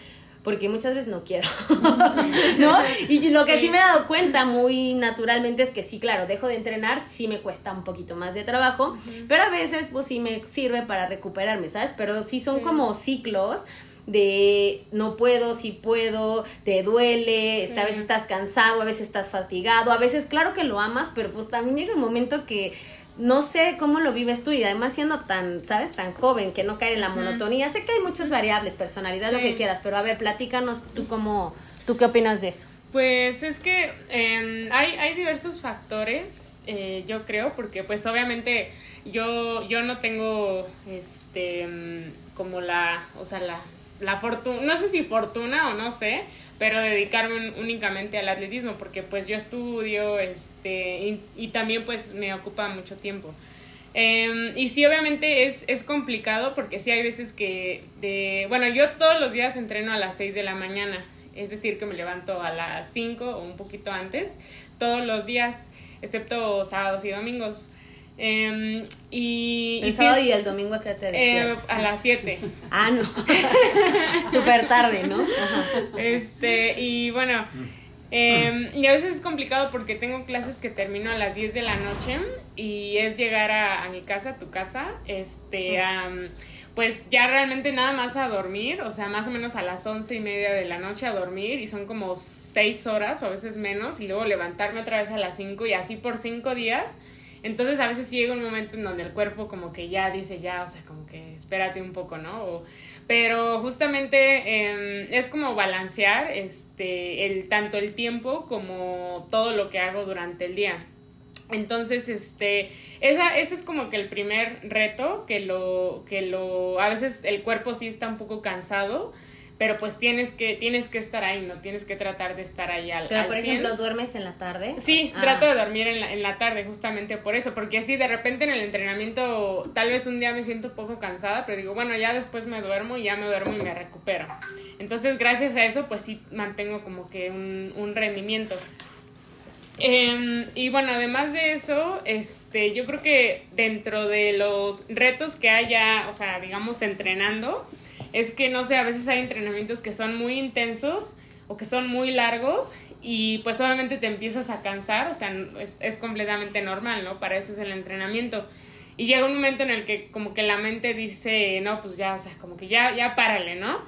porque muchas veces no quiero, ¿no? Y lo que sí. me he dado cuenta muy naturalmente es que sí, claro, dejo de entrenar, sí me cuesta un poquito más de trabajo, pero a veces pues sí me sirve para recuperarme, ¿sabes? Pero sí son como ciclos de no puedo, sí puedo, te duele, esta vez estás cansado, a veces estás fatigado, a veces claro que lo amas, pero pues también llega un momento que no sé cómo lo vives tú y además siendo tan, ¿sabes? Tan joven que no caer en la monotonía. Sé que hay muchas variables, personalidad, Sí. lo que quieras, pero a ver, platícanos tú cómo, tú qué opinas de eso. Pues es que em, hay, hay diversos factores eh, yo creo, porque pues obviamente yo, yo no tengo este mm, como la, o sea, la, la fortuna, no sé si fortuna o no sé, pero dedicarme únicamente al atletismo, porque pues yo estudio, este, y, también pues me ocupa mucho tiempo. Em, y sí, obviamente es, es complicado porque sí hay veces que de, bueno, yo todos los días entreno a las 6 de la mañana, es decir, que me levanto a las 5 o un poquito antes, todos los días, excepto sábados y domingos. Eh, y, el sábado y el domingo a qué te eh, despiertas? a las 7. ah, no. Súper tarde, ¿no? Este, y bueno, eh, y a veces es complicado porque tengo clases que termino a las 10 de la noche y es llegar a, a mi casa, a tu casa, este, pues ya realmente nada más a dormir, o sea, más o menos a las once y media de la noche a dormir y son como 6 horas o a veces menos y luego levantarme otra vez a las 5 y así por 5 días entonces a veces llega un momento en donde el cuerpo como que ya dice ya, o sea, como que espérate un poco, ¿no? pero justamente em, es como balancear este, el, tanto el tiempo como todo lo que hago durante el día. Entonces, este, esa, ese es como que el primer reto, que lo, que lo, a veces el cuerpo sí está un poco cansado, pero pues tienes que tienes que estar ahí, no tienes que tratar de estar ahí al Pero por ejemplo, ¿duermes en la tarde? Sí, ah. trato de dormir en la, en la tarde justamente por eso, porque así de repente en el entrenamiento tal vez un día me siento un poco cansada, pero digo, bueno, ya después me duermo y ya me duermo y me recupero. Entonces, gracias a eso, pues sí mantengo como que un, un rendimiento. Em, y bueno, además de eso, este, yo creo que dentro de los retos que haya, o sea, digamos, entrenando, es que no sé, a veces hay entrenamientos que son muy intensos o que son muy largos y pues obviamente te empiezas a cansar, o sea, es, completamente normal, ¿no? Para eso es el entrenamiento. Y llega un momento en el que como que la mente dice, no, pues ya, o sea, como que ya, ya párale, ¿no?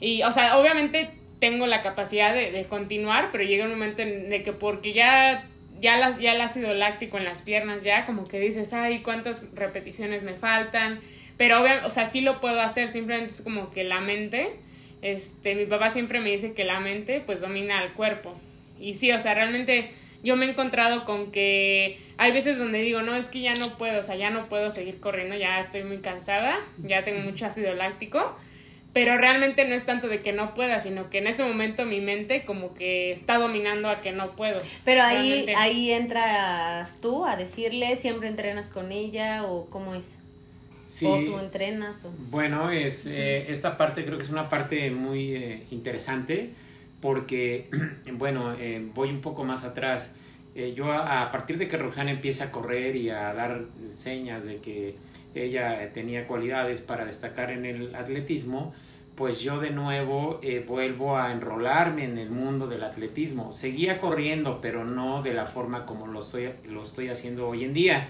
Y, o sea, obviamente tengo la capacidad de, de continuar, pero llega un momento en el que porque ya, ya, las, ya el ácido láctico en las piernas, ya como que dices, ay, ¿cuántas repeticiones me faltan? Pero obviamente, o sea, sí lo puedo hacer, simplemente es como que la mente, este, mi papá siempre me dice que la mente pues domina al cuerpo. Y sí, o sea, realmente yo me he encontrado con que hay veces donde digo, no, es que ya no puedo, o sea, ya no puedo seguir corriendo, ya estoy muy cansada, ya tengo mucho ácido láctico, pero realmente no es tanto de que no pueda, sino que en ese momento mi mente como que está dominando a que no puedo. Pero ahí, ahí entras tú a decirle, siempre entrenas con ella o cómo es. ¿O tú entrenas? Bueno, es, eh, esta parte creo que es una parte muy eh, interesante porque, bueno, eh, voy un poco más atrás. yo a, partir de que Roxana empieza a correr y a dar señas de que ella tenía cualidades para destacar en el atletismo, pues yo de nuevo vuelvo a enrolarme en el mundo del atletismo. Seguía corriendo, pero no de la forma como lo estoy, lo estoy haciendo hoy en día.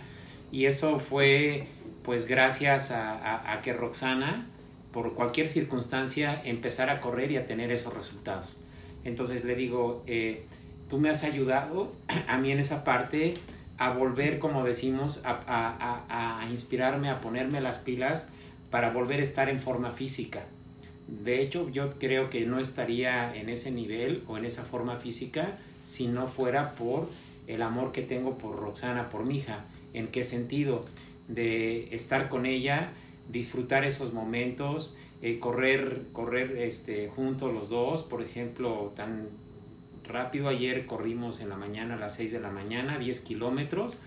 Y eso fue pues gracias a, que Roxana, por cualquier circunstancia, empezara a correr y a tener esos resultados. Entonces le digo, eh, tú me has ayudado a mí en esa parte a volver, como decimos, a, a, inspirarme, a ponerme las pilas para volver a estar en forma física. De hecho, yo creo que no estaría en ese nivel o en esa forma física si no fuera por el amor que tengo por Roxana, por mi hija. ¿En qué sentido? De estar con ella, disfrutar esos momentos, eh, correr, correr este, juntos los dos, por ejemplo, tan rápido ayer corrimos en la mañana a las 6 de la mañana, 10 kilómetros,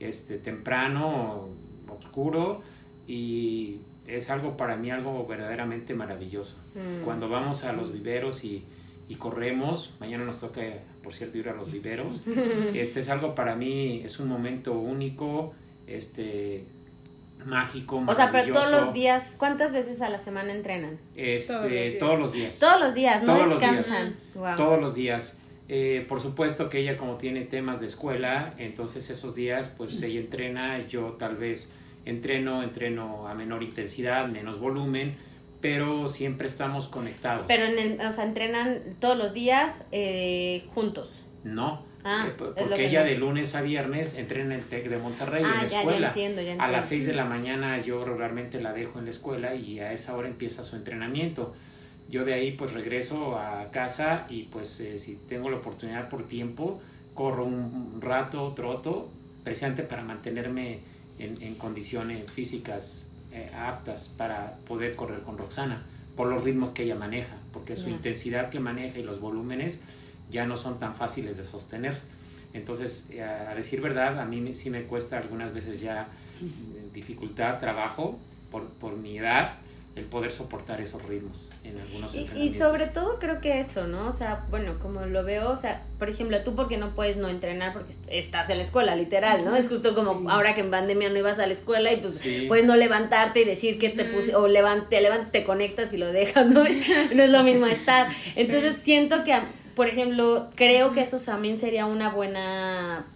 este, temprano, oscuro, y es algo para mí algo verdaderamente maravilloso. Mm. Cuando vamos a los viveros y, y, corremos, mañana nos toca, por cierto, ir a los viveros, este es algo para mí, es un momento único, este mágico, O sea, pero todos los días, ¿cuántas veces a la semana entrenan? Este, todos los días. Todos los días, no descansan. Todos los días. Eh, por supuesto que ella como tiene temas de escuela, entonces esos días pues ella entrena, yo tal vez entreno, entreno a menor intensidad, menos volumen, pero siempre estamos conectados. Pero, en o sea, entrenan todos los días eh, juntos. No, Ah, eh, porque ella de lunes a viernes entrena en el TEC de Monterrey en ah, la escuela. A las 6 de la mañana yo regularmente la dejo en la escuela y a esa hora empieza su entrenamiento. Yo de ahí pues regreso a casa y pues eh, si tengo la oportunidad por tiempo, corro un rato, troto, precisamente para mantenerme en, en condiciones físicas eh, aptas para poder correr con Roxana, por los ritmos que ella maneja, porque su intensidad que maneja y los volúmenes ya no son tan fáciles de sostener. Entonces, eh, a decir verdad, a mí sí me cuesta algunas veces ya dificultad, trabajo por, por mi edad, el poder soportar esos ritmos en algunos y, y sobre todo creo que eso, ¿no? O sea, bueno, como lo veo, o sea, por ejemplo, tú porque no puedes no entrenar porque estás en la escuela, literal, ¿no? Es justo como ahora que en pandemia no ibas a la escuela y pues puedes no levantarte y decir que te puse, o levante, levantas, te conectas y lo dejas, ¿no? no es lo mismo estar. Entonces siento que, por ejemplo, creo que eso también sería una buena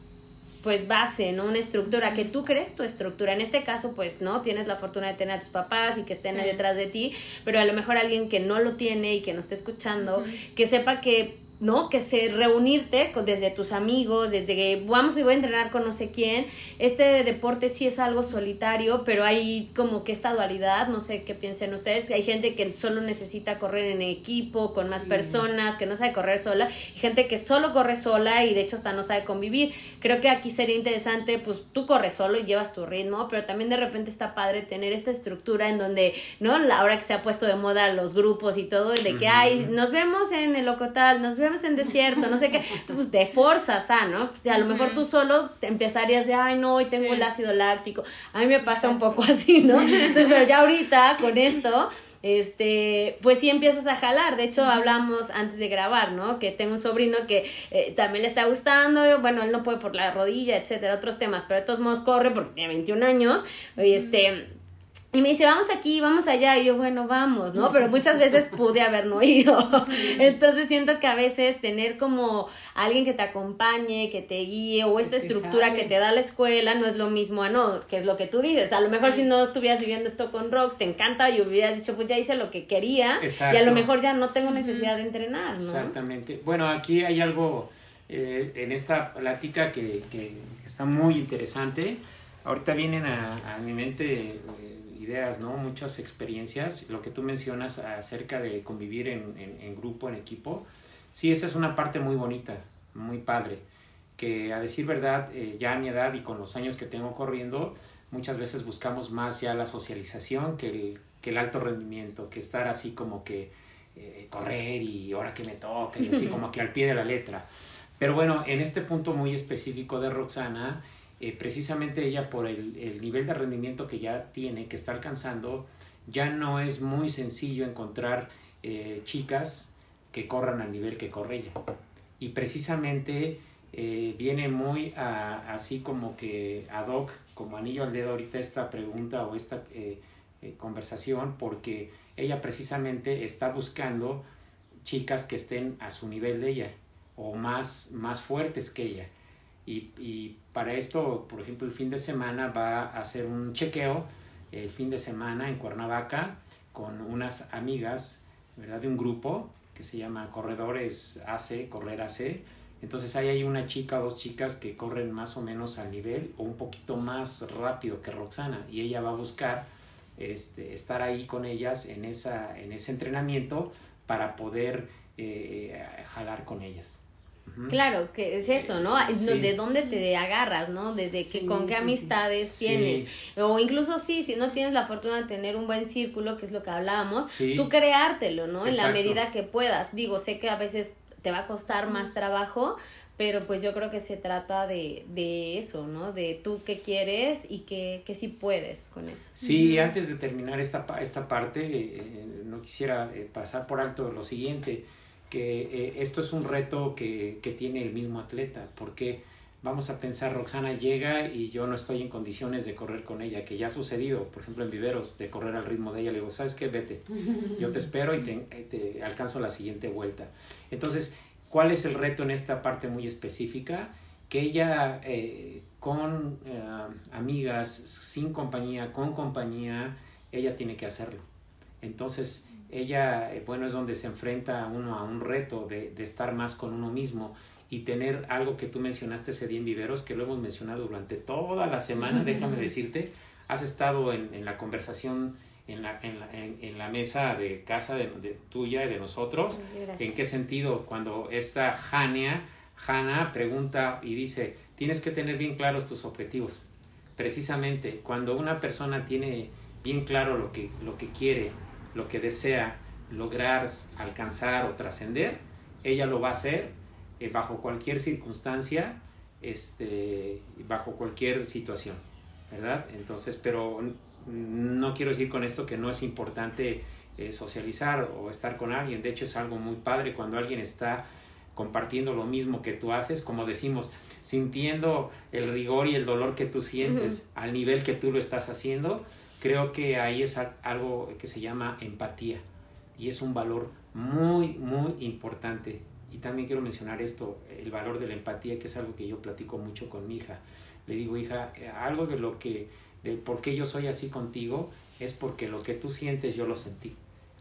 pues base, ¿no? Una estructura, que tú crees tu estructura. En este caso, pues, ¿no? Tienes la fortuna de tener a tus papás y que estén ahí detrás de ti, pero a lo mejor alguien que no lo tiene y que no esté escuchando, que sepa que ¿no? Que se reunirte con, desde tus amigos, desde que vamos y voy a entrenar con no sé quién. Este deporte sí es algo solitario, pero hay como que esta dualidad, no sé qué piensen ustedes. Hay gente que solo necesita correr en equipo, con más personas, que no sabe correr sola, y gente que solo corre sola y de hecho hasta no sabe convivir. Creo que aquí sería interesante, pues tú corres solo y llevas tu ritmo, pero también de repente está padre tener esta estructura en donde, ¿no? Ahora que se ha puesto de moda los grupos y todo, de que, hay, nos vemos en el locotal, nos vemos en desierto, no sé qué, pues te forzas a, ¿no? Pues a lo mejor tú solo te empezarías de, ay, no, hoy tengo el ácido láctico. A mí me pasa un poco así, ¿no? Entonces, pero ya ahorita con esto, este, pues sí empiezas a jalar. De hecho, hablamos antes de grabar, ¿no? Que tengo un sobrino que eh, también le está gustando, bueno, él no puede por la rodilla, etcétera, otros temas, pero de todos modos corre porque tiene 21 años, y este y me dice, vamos aquí, vamos allá. Y yo, bueno, vamos, ¿no? Pero muchas veces pude haber no ido. Entonces siento que a veces tener como alguien que te acompañe, que te guíe, o esta estructura que te da la escuela, no es lo mismo a no, que es lo que tú dices. A lo mejor si no estuvieras viviendo esto con Rox, te encanta y hubieras dicho, pues ya hice lo que quería. Y a lo mejor ya no tengo necesidad de entrenar, ¿no? Exactamente. Bueno, aquí hay algo eh, en esta plática que, que, está muy interesante. Ahorita vienen a, a mi mente... Eh, ideas, ¿no? Muchas experiencias. Lo que tú mencionas acerca de convivir en, en, grupo, en equipo, sí, esa es una parte muy bonita, muy padre. Que a decir verdad, eh, ya a mi edad y con los años que tengo corriendo, muchas veces buscamos más ya la socialización que el, que el alto rendimiento, que estar así como que eh, correr y ahora que me toca, y así como que al pie de la letra. Pero bueno, en este punto muy específico de Roxana, eh, precisamente ella por el, el, nivel de rendimiento que ya tiene, que está alcanzando, ya no es muy sencillo encontrar eh, chicas que corran al nivel que corre ella. Y precisamente eh, viene muy así como que ad hoc, como anillo al dedo ahorita esta pregunta o esta conversación, porque ella precisamente está buscando chicas que estén a su nivel de ella o más, más fuertes que ella. Y, y, para esto, por ejemplo, el fin de semana va a hacer un chequeo el fin de semana en Cuernavaca con unas amigas, ¿verdad? De un grupo que se llama Corredores AC, Correr AC. Entonces ahí hay una chica o dos chicas que corren más o menos al nivel o un poquito más rápido que Roxana y ella va a buscar este, estar ahí con ellas en, esa, en ese entrenamiento para poder eh, jalar con ellas. Claro, que es eso, ¿no? De dónde te agarras, ¿no? Desde que con qué amistades tienes. O incluso sí, si no tienes la fortuna de tener un buen círculo, que es lo que hablábamos, tú creártelo, ¿no? En la medida que puedas. Digo, sé que a veces te va a costar más trabajo, pero pues yo creo que se trata de, de eso, ¿no? De tú qué quieres y que, que sí puedes con eso. Sí, antes de terminar esta, esta parte, eh, no quisiera eh, pasar por alto lo siguiente que eh, esto es un reto que, que, tiene el mismo atleta, porque vamos a pensar, Roxana llega y yo no estoy en condiciones de correr con ella, que ya ha sucedido, por ejemplo, en Viveros, de correr al ritmo de ella, le digo, ¿sabes qué? Vete, yo te espero y te, eh, te alcanzo la siguiente vuelta. Entonces, ¿cuál es el reto en esta parte muy específica? Que ella eh, con amigas, sin compañía, con compañía, ella tiene que hacerlo. Entonces, ella, eh, bueno, es donde se enfrenta uno a un reto de, de, estar más con uno mismo y tener algo que tú mencionaste ese día en Viveros, que lo hemos mencionado durante toda la semana, déjame decirte, has estado en, en la conversación en la, en, la, en, la, mesa de casa de, de, tuya y de nosotros. ¿En qué sentido? Cuando esta Jania Hannah pregunta y dice, tienes que tener bien claros tus objetivos. Precisamente cuando una persona tiene bien claro lo que, lo que quiere, lo que desea lograr, alcanzar o trascender, ella lo va a hacer eh, bajo cualquier circunstancia, este, bajo cualquier situación, ¿verdad? Entonces, pero no quiero decir con esto que no es importante eh, socializar o estar con alguien, de hecho es algo muy padre cuando alguien está compartiendo lo mismo que tú haces, como decimos, sintiendo el rigor y el dolor que tú sientes al nivel que tú lo estás haciendo, creo que ahí es algo que se llama empatía y es un valor muy, muy importante. Y también quiero mencionar esto, el valor de la empatía, que es algo que yo platico mucho con mi hija. Le digo, hija, eh, algo de lo que, de por qué yo soy así contigo, es porque lo que tú sientes yo lo sentí.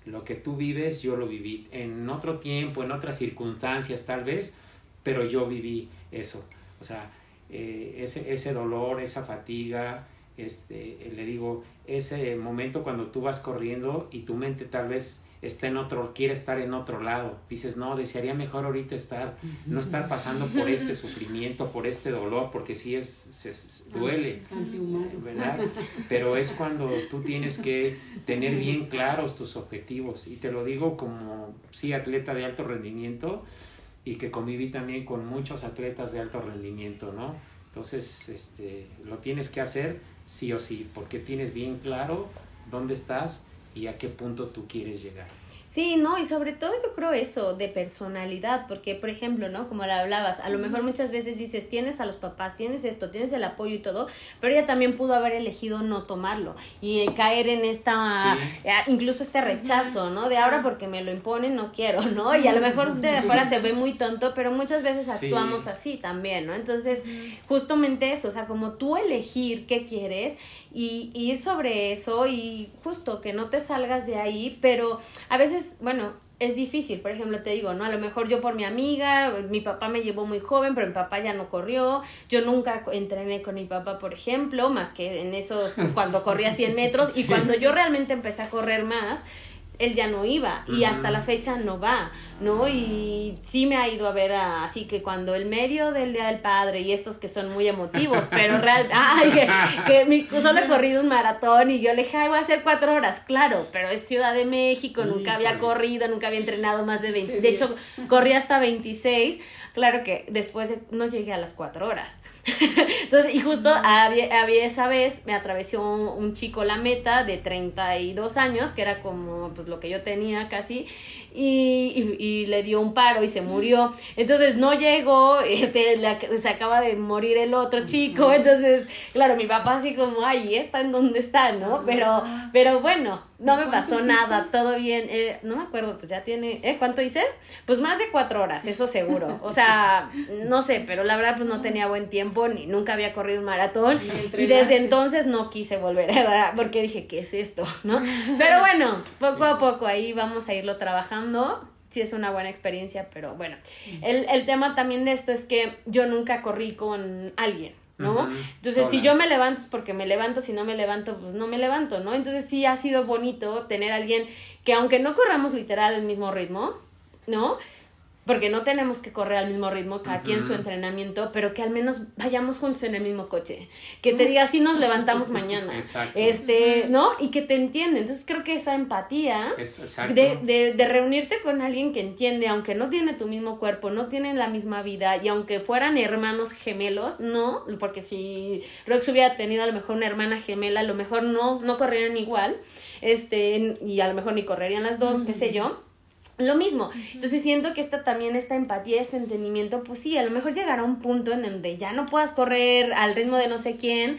Lo que tú vives yo lo viví en otro tiempo, en otras circunstancias tal vez, pero yo viví eso. O sea, eh, ese, ese dolor, esa fatiga, este, le digo, ese momento cuando tú vas corriendo y tu mente tal vez está en otro, quiere estar en otro lado. Dices, no, desearía mejor ahorita estar, no estar pasando por este sufrimiento, por este dolor, porque sí es, se, duele, ¿verdad? Pero es cuando tú tienes que tener bien claros tus objetivos. Y te lo digo como, sí, atleta de alto rendimiento y que conviví también con muchos atletas de alto rendimiento, ¿no? Entonces, este, lo tienes que hacer sí o sí, porque tienes bien claro dónde estás y a qué punto tú quieres llegar. Sí, no, y sobre todo yo creo eso de personalidad, porque por ejemplo, ¿no? Como la hablabas, a lo mejor muchas veces dices, tienes a los papás, tienes esto, tienes el apoyo y todo, pero ella también pudo haber elegido no tomarlo y caer en esta, eh, incluso este rechazo, ¿no? De ahora porque me lo imponen, no quiero, ¿no? Y a lo mejor de afuera se ve muy tonto, pero muchas veces actuamos así también, ¿no? Entonces, justamente eso, o sea, como tú elegir qué quieres y, ir sobre eso y justo que no te salgas de ahí, pero a veces, bueno, es difícil, por ejemplo, te digo, ¿no? A lo mejor yo por mi amiga, mi papá me llevó muy joven, pero mi papá ya no corrió, yo nunca entrené con mi papá, por ejemplo, más que en esos, cuando corría 100 metros, y cuando yo realmente empecé a correr más, él ya no iba y hasta la fecha no va, ¿no? Y sí me ha ido a ver así que cuando el medio del Día del Padre y estos que son muy emotivos, pero real, ay, que, mi, solo he corrido un maratón y yo le dije, ay, voy a hacer cuatro horas, claro, pero es Ciudad de México, nunca había corrido, nunca había entrenado más de 20, de hecho, corrí hasta 26, claro que después no llegué a las cuatro horas. Entonces, y justo había, había, esa vez, me atravesó un, chico la meta de 32 años, que era como pues lo que yo tenía casi, y, y, le dio un paro y se murió. Entonces no llegó, este, se acaba de morir el otro chico, entonces, claro, mi papá así como, ay, ¿está en dónde está, no? Pero, pero bueno, no me pasó nada, todo bien. Eh, no me acuerdo, pues ya tiene, ¿eh? ¿Cuánto hice? Pues más de cuatro horas, eso seguro. O sea, no sé, pero la verdad pues no tenía buen tiempo, ni nunca había corrido un maratón. Y desde entonces no quise volver, ¿verdad? Porque dije, ¿qué es esto? ¿No? Pero bueno, poco a poco ahí vamos a irlo trabajando sí es una buena experiencia, pero bueno. El, el tema también de esto es que yo nunca corrí con alguien. ¿no? Entonces, si yo me levanto es porque me levanto, si no me levanto, pues no me levanto, ¿no? Entonces sí ha sido bonito tener a alguien que aunque no corramos literal el mismo ritmo, ¿no? Porque no tenemos que correr al mismo ritmo, cada quien su entrenamiento, pero que al menos vayamos juntos en el mismo coche. Que te diga, si nos levantamos mañana. Exacto. Este, ¿no? Y que te entiende. Entonces creo que esa empatía de, de, de, reunirte con alguien que entiende, aunque no tiene tu mismo cuerpo, no tienen la misma vida, y aunque fueran hermanos gemelos, no, porque si Rox hubiera tenido a lo mejor una hermana gemela, a lo mejor no, no correrían igual, este, y a lo mejor ni correrían las dos, qué sé yo lo mismo. Entonces siento que esta también, esta empatía, este entendimiento, pues sí, a lo mejor llegará a un punto en donde ya no puedas correr al ritmo de no sé quién,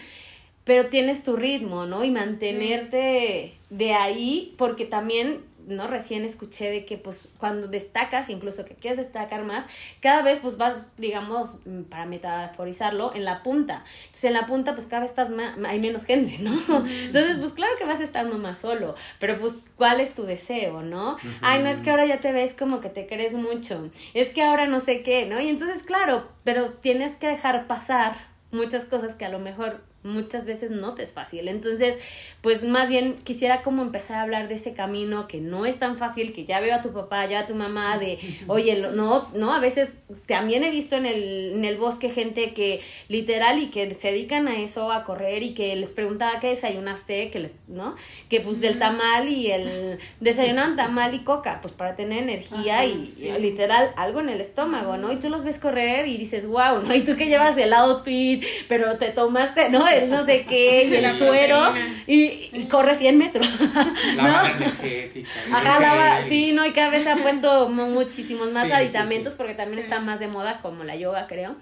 pero tienes tu ritmo, ¿no? Y mantenerte de ahí, porque también ¿no? Recién escuché de que pues cuando destacas, incluso que quieres destacar más, cada vez pues vas, digamos, mm, para metaforizarlo, en la punta. Entonces en la punta pues cada vez estás más, hay menos gente, ¿no? Entonces pues claro que vas estando más solo, pero pues ¿cuál es tu deseo, no? Ay, no es que ahora ya te ves como que te crees mucho, es que ahora no sé qué, ¿no? Y entonces claro, pero tienes que dejar pasar muchas cosas que a lo mejor muchas veces no te es fácil. Entonces, pues más bien quisiera como empezar a hablar de ese camino que no es tan fácil, que ya veo a tu papá, ya a tu mamá, de, oye, no, no, a veces también he visto en el, en el bosque gente que literal y que se dedican a eso, a correr y que les preguntaba qué desayunaste, que les, ¿no? Que pues del tamal y el desayunan tamal y coca, pues para tener energía y, literal algo en el estómago, ¿no? Y tú los ves correr y dices, wow, ¿no? Y tú que llevas el outfit, pero te tomaste, ¿no? El no sé qué y el suero y, y corres 100 metros. La ¿no? energética. Ajá, sí, no, y cada vez se han puesto muchísimos más aditamentos porque también está más de moda como la yoga, creo.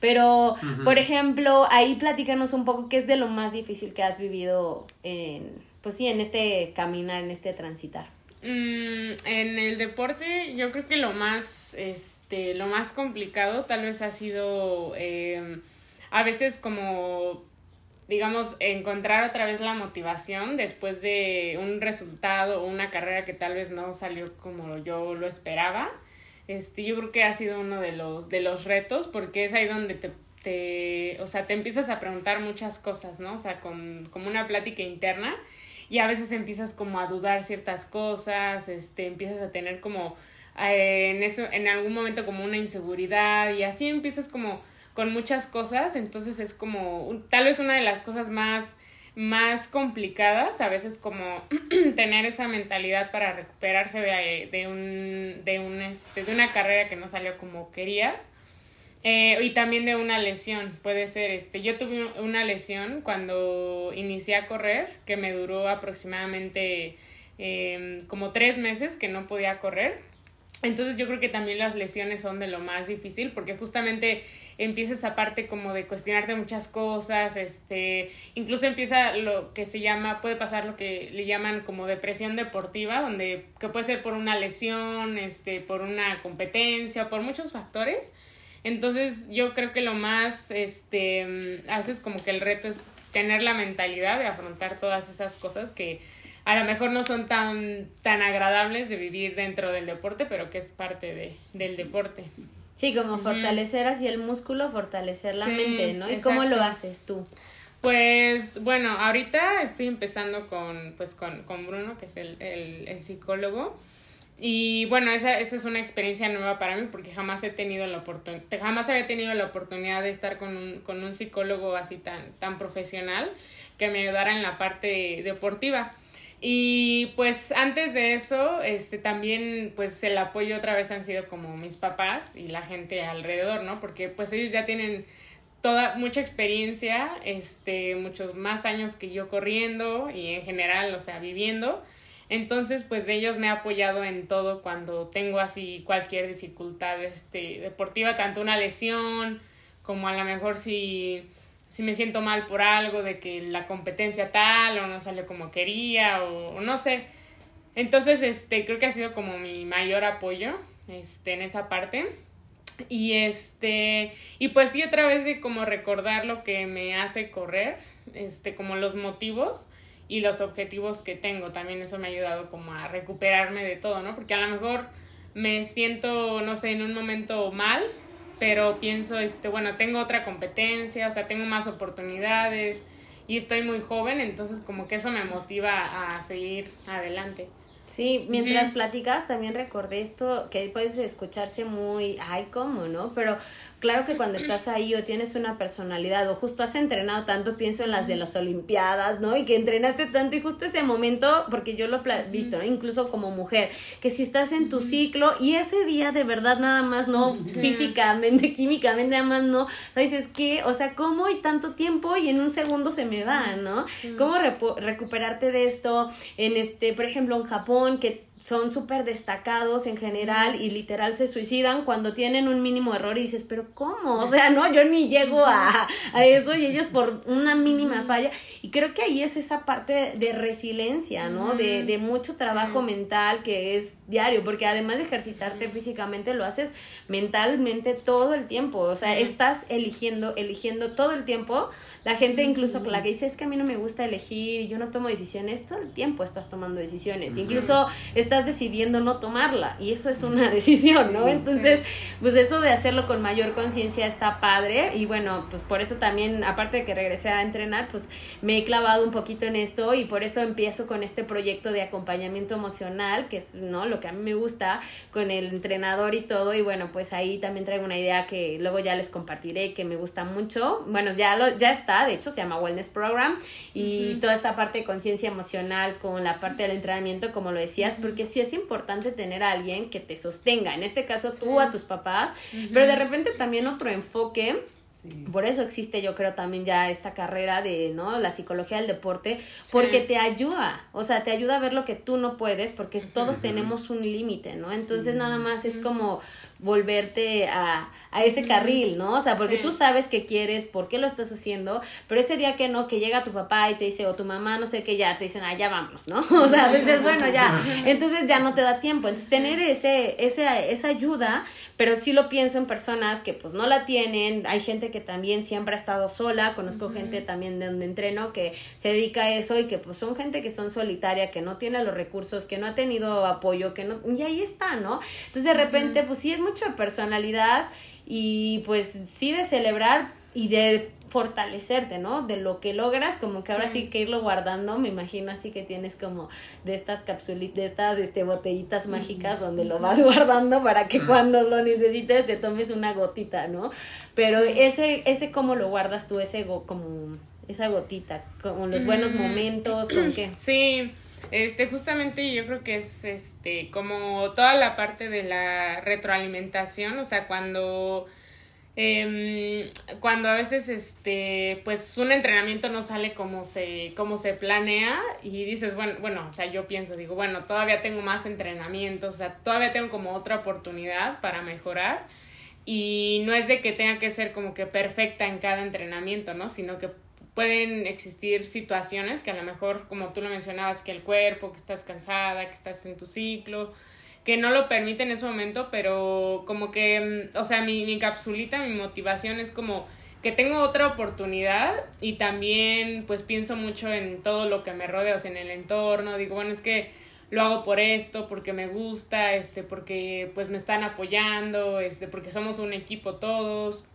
Pero, por ejemplo, ahí platícanos un poco qué es de lo más difícil que has vivido en, pues sí, en este caminar, en este transitar. Mm, en el deporte, yo creo que lo más, este, lo más complicado tal vez ha sido eh, a veces como digamos, encontrar otra vez la motivación después de un resultado o una carrera que tal vez no salió como yo lo esperaba. Este, yo creo que ha sido uno de los, de los retos porque es ahí donde te, te, o sea, te empiezas a preguntar muchas cosas, ¿no? O sea, con, como una plática interna y a veces empiezas como a dudar ciertas cosas, este, empiezas a tener como eh, en eso, en algún momento como una inseguridad y así empiezas como con muchas cosas, entonces es como tal vez una de las cosas más más complicadas, a veces como tener esa mentalidad para recuperarse de, un, de, un este, de una carrera que no salió como querías. Eh, y también de una lesión, puede ser, este, yo tuve una lesión cuando inicié a correr, que me duró aproximadamente em, como tres meses que no podía correr. Entonces yo creo que también las lesiones son de lo más difícil porque justamente empieza esta parte como de cuestionarte muchas cosas, este, incluso empieza lo que se llama, puede pasar lo que le llaman como depresión deportiva, donde que puede ser por una lesión, este, por una competencia, por muchos factores. Entonces yo creo que lo más, este, haces como que el reto es tener la mentalidad de afrontar todas esas cosas que a lo mejor no son tan, tan agradables de vivir dentro del deporte, pero que es parte de, del deporte. Sí, como fortalecer así el músculo, fortalecer la mente, ¿no? ¿Y cómo lo haces tú? Pues bueno, ahorita estoy empezando con, pues, con, con Bruno, que es el, el, el psicólogo. Y bueno, esa, esa, es una experiencia nueva para mí porque jamás he tenido la oportunidad, jamás había tenido la oportunidad de estar con un, con un psicólogo así tan, tan profesional que me ayudara en la parte deportiva. Y pues antes de eso, este también pues el apoyo otra vez han sido como mis papás y la gente alrededor, ¿no? Porque pues ellos ya tienen toda mucha experiencia, este muchos más años que yo corriendo y en general, o sea, viviendo. Entonces, pues de ellos me ha apoyado en todo cuando tengo así cualquier dificultad este deportiva, tanto una lesión como a lo mejor si si me siento mal por algo, de que la competencia tal o no salió como quería o, no sé. Entonces, este, creo que ha sido como mi mayor apoyo, este, en esa parte. Y este, y pues sí, otra vez de como recordar lo que me hace correr, este, como los motivos y los objetivos que tengo. También eso me ha ayudado como a recuperarme de todo, ¿no? Porque a lo mejor me siento, no sé, en un momento mal pero pienso, este, bueno, tengo otra competencia, o sea, tengo más oportunidades y estoy muy joven, entonces como que eso me motiva a seguir adelante. Sí, mientras platicas también recordé esto que puedes escucharse muy, ay, ¿cómo, no? Pero claro que cuando estás ahí o tienes una personalidad o justo has entrenado tanto, pienso en las de las Olimpiadas, ¿no? Y que entrenaste tanto y justo ese momento, porque yo lo he visto, ¿no? Incluso como mujer, que si estás en tu ciclo y ese día de verdad nada más, no físicamente, químicamente, nada más no, o sea, dices, ¿qué? O sea, ¿cómo hay tanto tiempo y en un segundo se me va, ¿no? ¿Cómo recuperarte de esto? En este, por ejemplo, en Japón, que son súper destacados en general y literal se suicidan cuando tienen un mínimo error y dices, pero ¿cómo? O sea, no, yo ni llego a, a eso y ellos por una mínima falla. Y creo que ahí es esa parte de resiliencia, ¿no? De, de mucho trabajo mental que es diario, porque además de ejercitarte físicamente, lo haces mentalmente todo el tiempo. O sea, estás eligiendo, eligiendo todo el tiempo. La gente incluso la que dice, es que a mí no me gusta elegir, yo no tomo decisiones, todo el tiempo estás tomando decisiones. Incluso estás decidiendo no tomarla y eso es una decisión, ¿no? Entonces, pues eso de hacerlo con mayor conciencia está padre y bueno, pues por eso también, aparte de que regresé a entrenar, pues me he clavado un poquito en esto y por eso empiezo con este proyecto de acompañamiento emocional, que es, ¿no? Lo que a mí me gusta con el entrenador y todo y bueno, pues ahí también traigo una idea que luego ya les compartiré que me gusta mucho. Bueno, ya lo ya está, de hecho se llama Wellness Program y toda esta parte de conciencia emocional con la parte del entrenamiento, como lo decías, porque sí es importante tener a alguien que te sostenga, en este caso tú a tus papás, pero de repente también otro enfoque por eso existe, yo creo, también ya esta carrera de, ¿no? La psicología del deporte, porque te ayuda, o sea, te ayuda a ver lo que tú no puedes, porque todos tenemos un límite, ¿no? Entonces nada más es como volverte a, a ese carril, ¿no? O sea, porque tú sabes qué quieres, por qué lo estás haciendo, pero ese día que no, que llega tu papá y te dice, o tu mamá, no sé qué, ya te dicen, ah, ya vámonos, ¿no? O sea, a veces, bueno, ya, entonces ya no te da tiempo. Entonces, tener ese, ese, esa ayuda, pero sí lo pienso en personas que pues no la tienen, hay gente que también siempre ha estado sola, conozco gente también de donde entreno que se dedica a eso y que pues son gente que son solitaria, que no tiene los recursos, que no ha tenido apoyo, que no, y ahí está, ¿no? Entonces, de repente, pues sí es mucha personalidad y pues sí de celebrar y de fortalecerte, ¿no? De lo que logras, como que ahora sí, que irlo guardando, me imagino así que tienes como de estas capsulitas, de estas este, botellitas mágicas donde lo vas guardando para que cuando lo necesites te tomes una gotita, ¿no? Pero ese, ese cómo lo guardas tú, ese como esa gotita, con los buenos mm. momentos, con qué. Sí, este, justamente yo creo que es este, como toda la parte de la retroalimentación, o sea, cuando, eh, cuando a veces, este, pues un entrenamiento no sale como se, como se planea y dices, bueno, bueno, o sea, yo pienso, digo, bueno, todavía tengo más entrenamientos, o sea, todavía tengo como otra oportunidad para mejorar y no es de que tenga que ser como que perfecta en cada entrenamiento, ¿no? Sino que pueden existir situaciones que a lo mejor, como tú lo mencionabas, que el cuerpo, que estás cansada, que estás en tu ciclo, que no lo permite en ese momento, pero como que, mm, o sea, mi, mi capsulita, mi motivación es como que tengo otra oportunidad y también pues pienso mucho en todo lo que me rodea, o sea, en el entorno, digo, bueno, es que lo hago por esto, porque me gusta, este, porque pues me están apoyando, este, porque somos un equipo todos.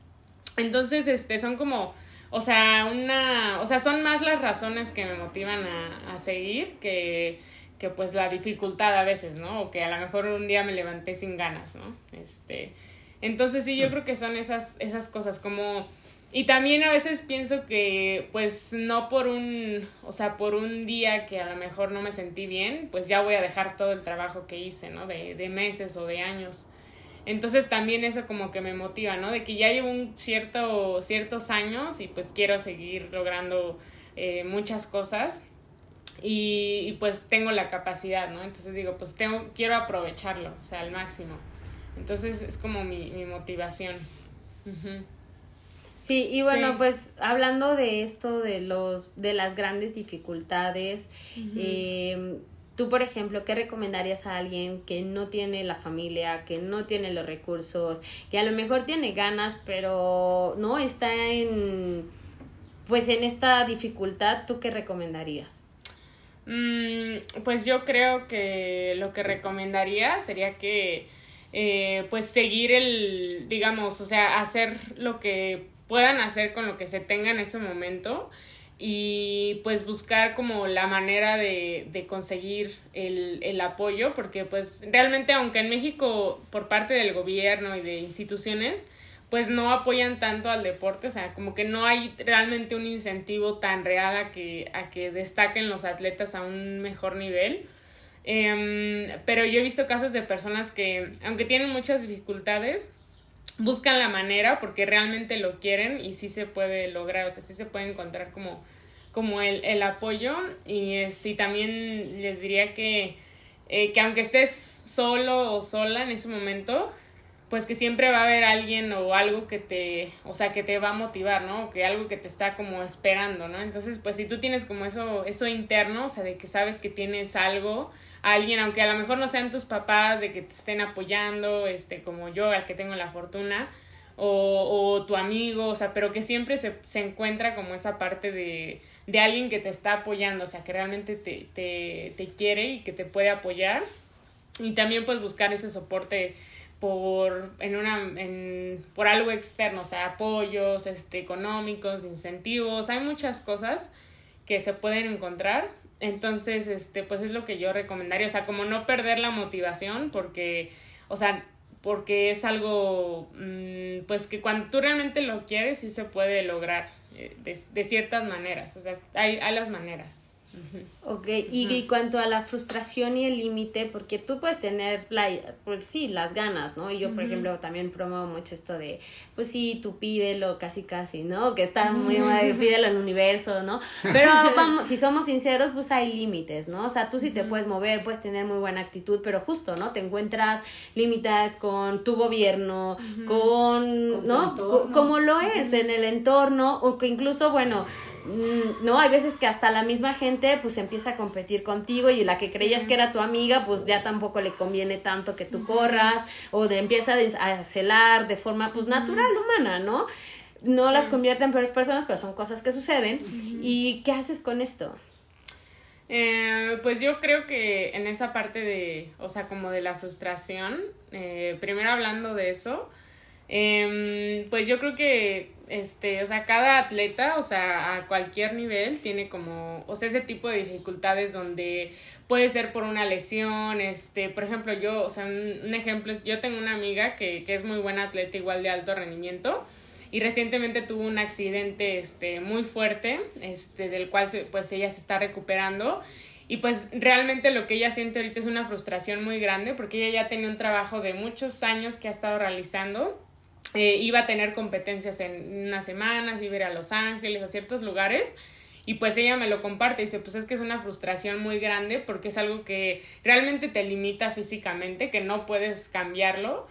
Entonces, este, son como o sea, una, o sea, son más las razones que me motivan a, a seguir que, que pues la dificultad a veces, ¿no? O que a lo mejor un día me levanté sin ganas, ¿no? Este, entonces sí, yo creo que son esas, esas cosas como... Y también a veces pienso que, pues, no por un, o sea, por un día que a lo mejor no me sentí bien, pues ya voy a dejar todo el trabajo que hice, ¿no? De, de meses o de años. Entonces también eso como que me motiva, ¿no? De que ya llevo un cierto, ciertos años y pues quiero seguir logrando eh, muchas cosas y, pues tengo la capacidad, ¿no? Entonces digo, pues tengo, quiero aprovecharlo, o sea, al máximo. Entonces es como mi, mi motivación. Sí, y bueno, pues hablando de esto, de los, de las grandes dificultades, Tú, por ejemplo, ¿qué recomendarías a alguien que no tiene la familia, que no tiene los recursos, que a lo mejor tiene ganas, pero no está en, pues en esta dificultad? ¿Tú qué recomendarías? Mm, pues yo creo que lo que recomendaría sería que, eh, pues seguir el, digamos, o sea, hacer lo que puedan hacer con lo que se tenga en ese momento y pues buscar como la manera de, de conseguir el, el, apoyo, porque pues realmente aunque en México por parte del gobierno y de instituciones pues no apoyan tanto al deporte, o sea, como que no hay realmente un incentivo tan real a que, a que destaquen los atletas a un mejor nivel. Em, pero yo he visto casos de personas que, aunque tienen muchas dificultades, buscan la manera porque realmente lo quieren y sí se puede lograr, o sea, sí se puede encontrar como, como el, el apoyo y, este, y también les diría que, eh, que aunque estés solo o sola en ese momento, pues que siempre va a haber alguien o algo que te, o sea, que te va a motivar, ¿no? O que algo que te está como esperando, ¿no? Entonces, pues si tú tienes como eso, eso interno, o sea, de que sabes que tienes algo, alguien, aunque a lo mejor no sean tus papás, de que te estén apoyando, este, como yo, al que tengo la fortuna, o, o tu amigo, o sea, pero que siempre se, se encuentra como esa parte de, de alguien que te está apoyando, o sea, que realmente te, te, te quiere y que te puede apoyar y también pues buscar ese soporte por en una en, por algo externo, o sea, apoyos este económicos, incentivos, hay muchas cosas que se pueden encontrar. Entonces, este pues es lo que yo recomendaría, o sea, como no perder la motivación porque o sea, porque es algo mm, pues que cuando tú realmente lo quieres sí se puede lograr eh, de, de, ciertas maneras, o sea, hay, hay las maneras. Ok, y, cuanto a la frustración y el límite, porque tú puedes tener, pues sí, las ganas, ¿no? Y yo, por ejemplo, también promuevo mucho esto de, pues sí, tú pídelo casi casi, ¿no? Que está muy mal, pídelo al universo, ¿no? Pero vamos, si somos sinceros, pues hay límites, ¿no? O sea, tú sí te puedes mover, puedes tener muy buena actitud, pero justo, ¿no? Te encuentras límites con tu gobierno, con, ¿no? como lo es en el entorno, o que incluso, bueno, no, hay veces que hasta la misma gente pues empieza a competir contigo y la que creías que era tu amiga pues ya tampoco le conviene tanto que tú corras o de empieza a celar de forma pues natural, humana, ¿no? No las convierte en peores personas, pero son cosas que suceden. ¿Y qué haces con esto? Eh, pues yo creo que en esa parte de, o sea, como de la frustración, eh, primero hablando de eso, eh, pues yo creo que este, o sea, cada atleta, o sea, a cualquier nivel tiene como, o sea, ese tipo de dificultades donde puede ser por una lesión, este, por ejemplo, yo, o sea, un, ejemplo es, yo tengo una amiga que, que es muy buena atleta, igual de alto rendimiento, y recientemente tuvo un accidente, este, muy fuerte, este, del cual, pues, ella se está recuperando, y pues realmente lo que ella siente ahorita es una frustración muy grande porque ella ya tenía un trabajo de muchos años que ha estado realizando eh, iba a tener competencias en unas semanas, iba a ir a Los Ángeles, a ciertos lugares. Y pues ella me lo comparte y dice, pues es que es una frustración muy grande porque es algo que realmente te limita físicamente, que no puedes cambiarlo.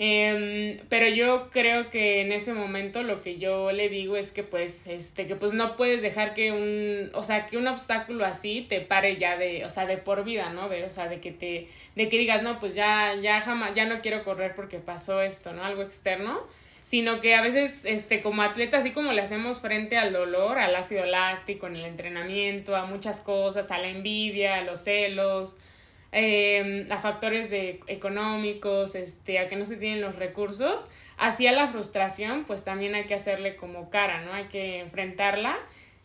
Em, pero yo creo que en ese momento lo que yo le digo es que pues este que pues no puedes dejar que un o sea que un obstáculo así te pare ya de o sea de por vida no de o sea de que te de que digas no pues ya ya jamás ya no quiero correr porque pasó esto no algo externo. Sino que a veces este como atleta así como le hacemos frente al dolor al ácido láctico en el entrenamiento a muchas cosas a la envidia a los celos eh, a factores de económicos, este, a que no se tienen los recursos, hacia la frustración, pues también hay que hacerle como cara, ¿no? Hay que enfrentarla.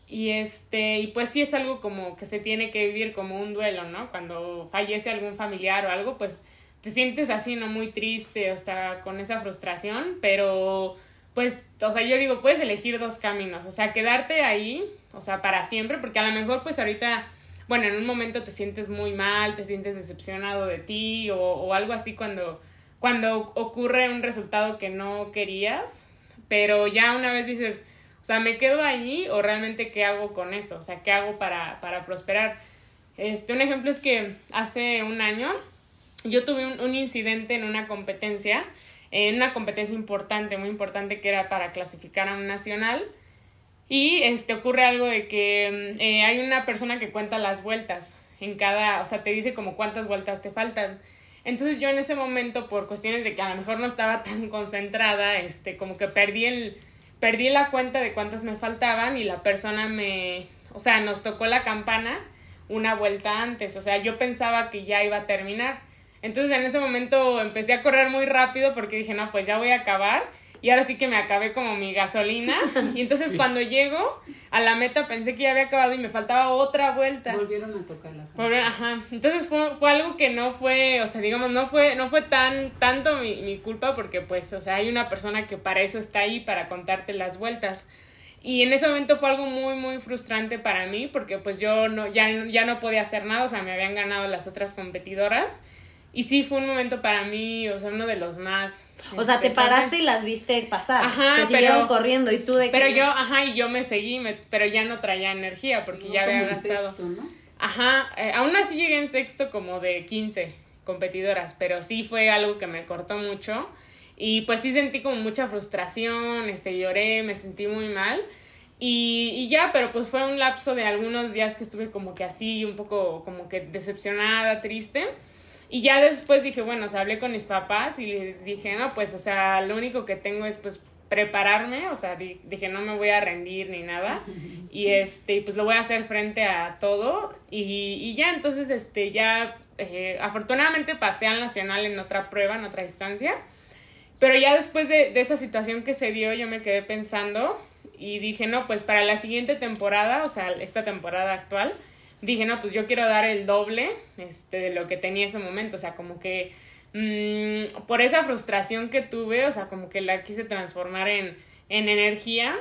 Y este, y pues sí es algo como que se tiene que vivir como un duelo, ¿no? Cuando fallece algún familiar o algo, pues te sientes así, ¿no? Muy triste, o sea, con esa frustración, pero pues, o sea, yo digo, puedes elegir dos caminos, o sea, quedarte ahí, o sea, para siempre, porque a lo mejor pues ahorita bueno, en un momento te sientes muy mal, te sientes decepcionado de ti o, o algo así cuando, cuando ocurre un resultado que no querías, pero ya una vez dices, o sea, ¿me quedo allí o realmente qué hago con eso? O sea, ¿qué hago para, para prosperar? Este, un ejemplo es que hace un año yo tuve un, un incidente en una competencia, en una competencia importante, muy importante que era para clasificar a un nacional y este, ocurre algo de que mm, eh, hay una persona que cuenta las vueltas en cada, o sea, te dice como cuántas vueltas te faltan. Entonces yo en ese momento, por cuestiones de que a lo mejor no estaba tan concentrada, este, como que perdí el, perdí la cuenta de cuántas me faltaban y la persona me, o sea, nos tocó la campana una vuelta antes, o sea, yo pensaba que ya iba a terminar. Entonces en ese momento empecé a correr muy rápido porque dije, no, pues ya voy a acabar y ahora sí que me acabé como mi gasolina. Y entonces cuando llego a la meta pensé que ya había acabado y me faltaba otra vuelta. Volvieron a tocar la Ajá. Entonces fue, fue algo que no fue, o sea, digamos, no fue, no fue tan, tanto mi, mi culpa porque pues, o sea, hay una persona que para eso está ahí, para contarte las vueltas. Y en ese momento fue algo muy, muy frustrante para mí porque pues yo no, ya, ya no podía hacer nada, o sea, me habían ganado las otras competidoras. Y sí, fue un momento para mí, o sea, uno de los más... O sea, te paraste y las viste pasar. Ajá, se siguieron corriendo y tú de Pero yo, ajá, y yo me seguí, me, pero ya no traía energía porque ya había gastado... ¿no? Ajá, eh, aún así llegué en sexto como de 15 competidoras, pero sí fue algo que me cortó mucho. Y pues sí sentí como mucha frustración, este, lloré, me sentí muy mal. Y, y, ya, pero pues fue un lapso de algunos días que estuve como que así, un poco como que decepcionada, triste. Y ya después dije, bueno, o sea, hablé con mis papás y les dije, no, pues, o sea, lo único que tengo es, pues, prepararme, o sea, dije no me voy a rendir ni nada. Y este, pues lo voy a hacer frente a todo. Y, y ya entonces este, ya eh, afortunadamente pasé al nacional en otra prueba, en otra distancia, pero ya después de, de esa situación que se dio yo me quedé pensando y dije no, pues para la siguiente temporada, o sea, esta temporada actual, dije no, pues yo quiero dar el doble este, de lo que tenía ese momento, o sea, como que mmm, por esa frustración que tuve, o sea, como que la quise transformar en, en energía.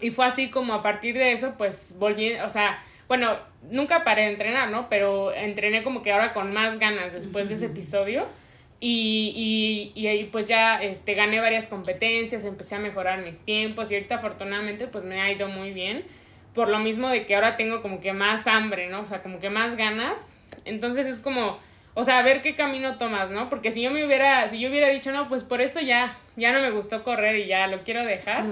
Y fue así como a partir de eso, pues volví, o sea, bueno, nunca paré de entrenar, ¿no? Pero entrené como que ahora con más ganas después de ese episodio. Y, y, y, pues ya este, gané varias competencias, empecé a mejorar mis tiempos y ahorita afortunadamente pues me ha ido muy bien. Por lo mismo de que ahora tengo como que más hambre, ¿no? O sea, como que más ganas. Entonces es como o sea, a ver qué camino tomas, ¿no? Porque si yo me hubiera, si yo hubiera dicho, no, pues por esto ya, ya no me gustó correr y ya lo quiero dejar,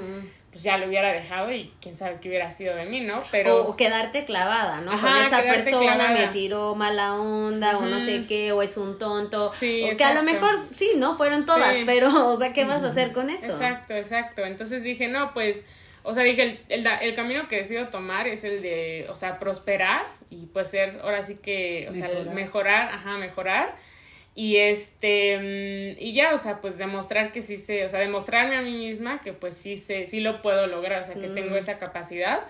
pues ya lo hubiera dejado y quién sabe qué hubiera sido de mí, ¿no? Pero... O, quedarte clavada, ¿no? Con esa persona me tiró mala onda o no sé qué, o es un tonto. Sí, o que a lo mejor, sí, ¿no? Fueron todas, pero, o sea, ¿qué vas a hacer con eso? Exacto, exacto. Entonces dije, no, pues o sea, dije, el, el, camino que decido tomar es el de, o sea, prosperar y pues ser, ahora sí que, o sea, mejorar, ajá, mejorar. Y este, mm, y ya, o sea, pues demostrar que sí sé, o sea, demostrarme a mí misma que pues sí sé, sí lo puedo lograr, o sea, que tengo mm. esa capacidad.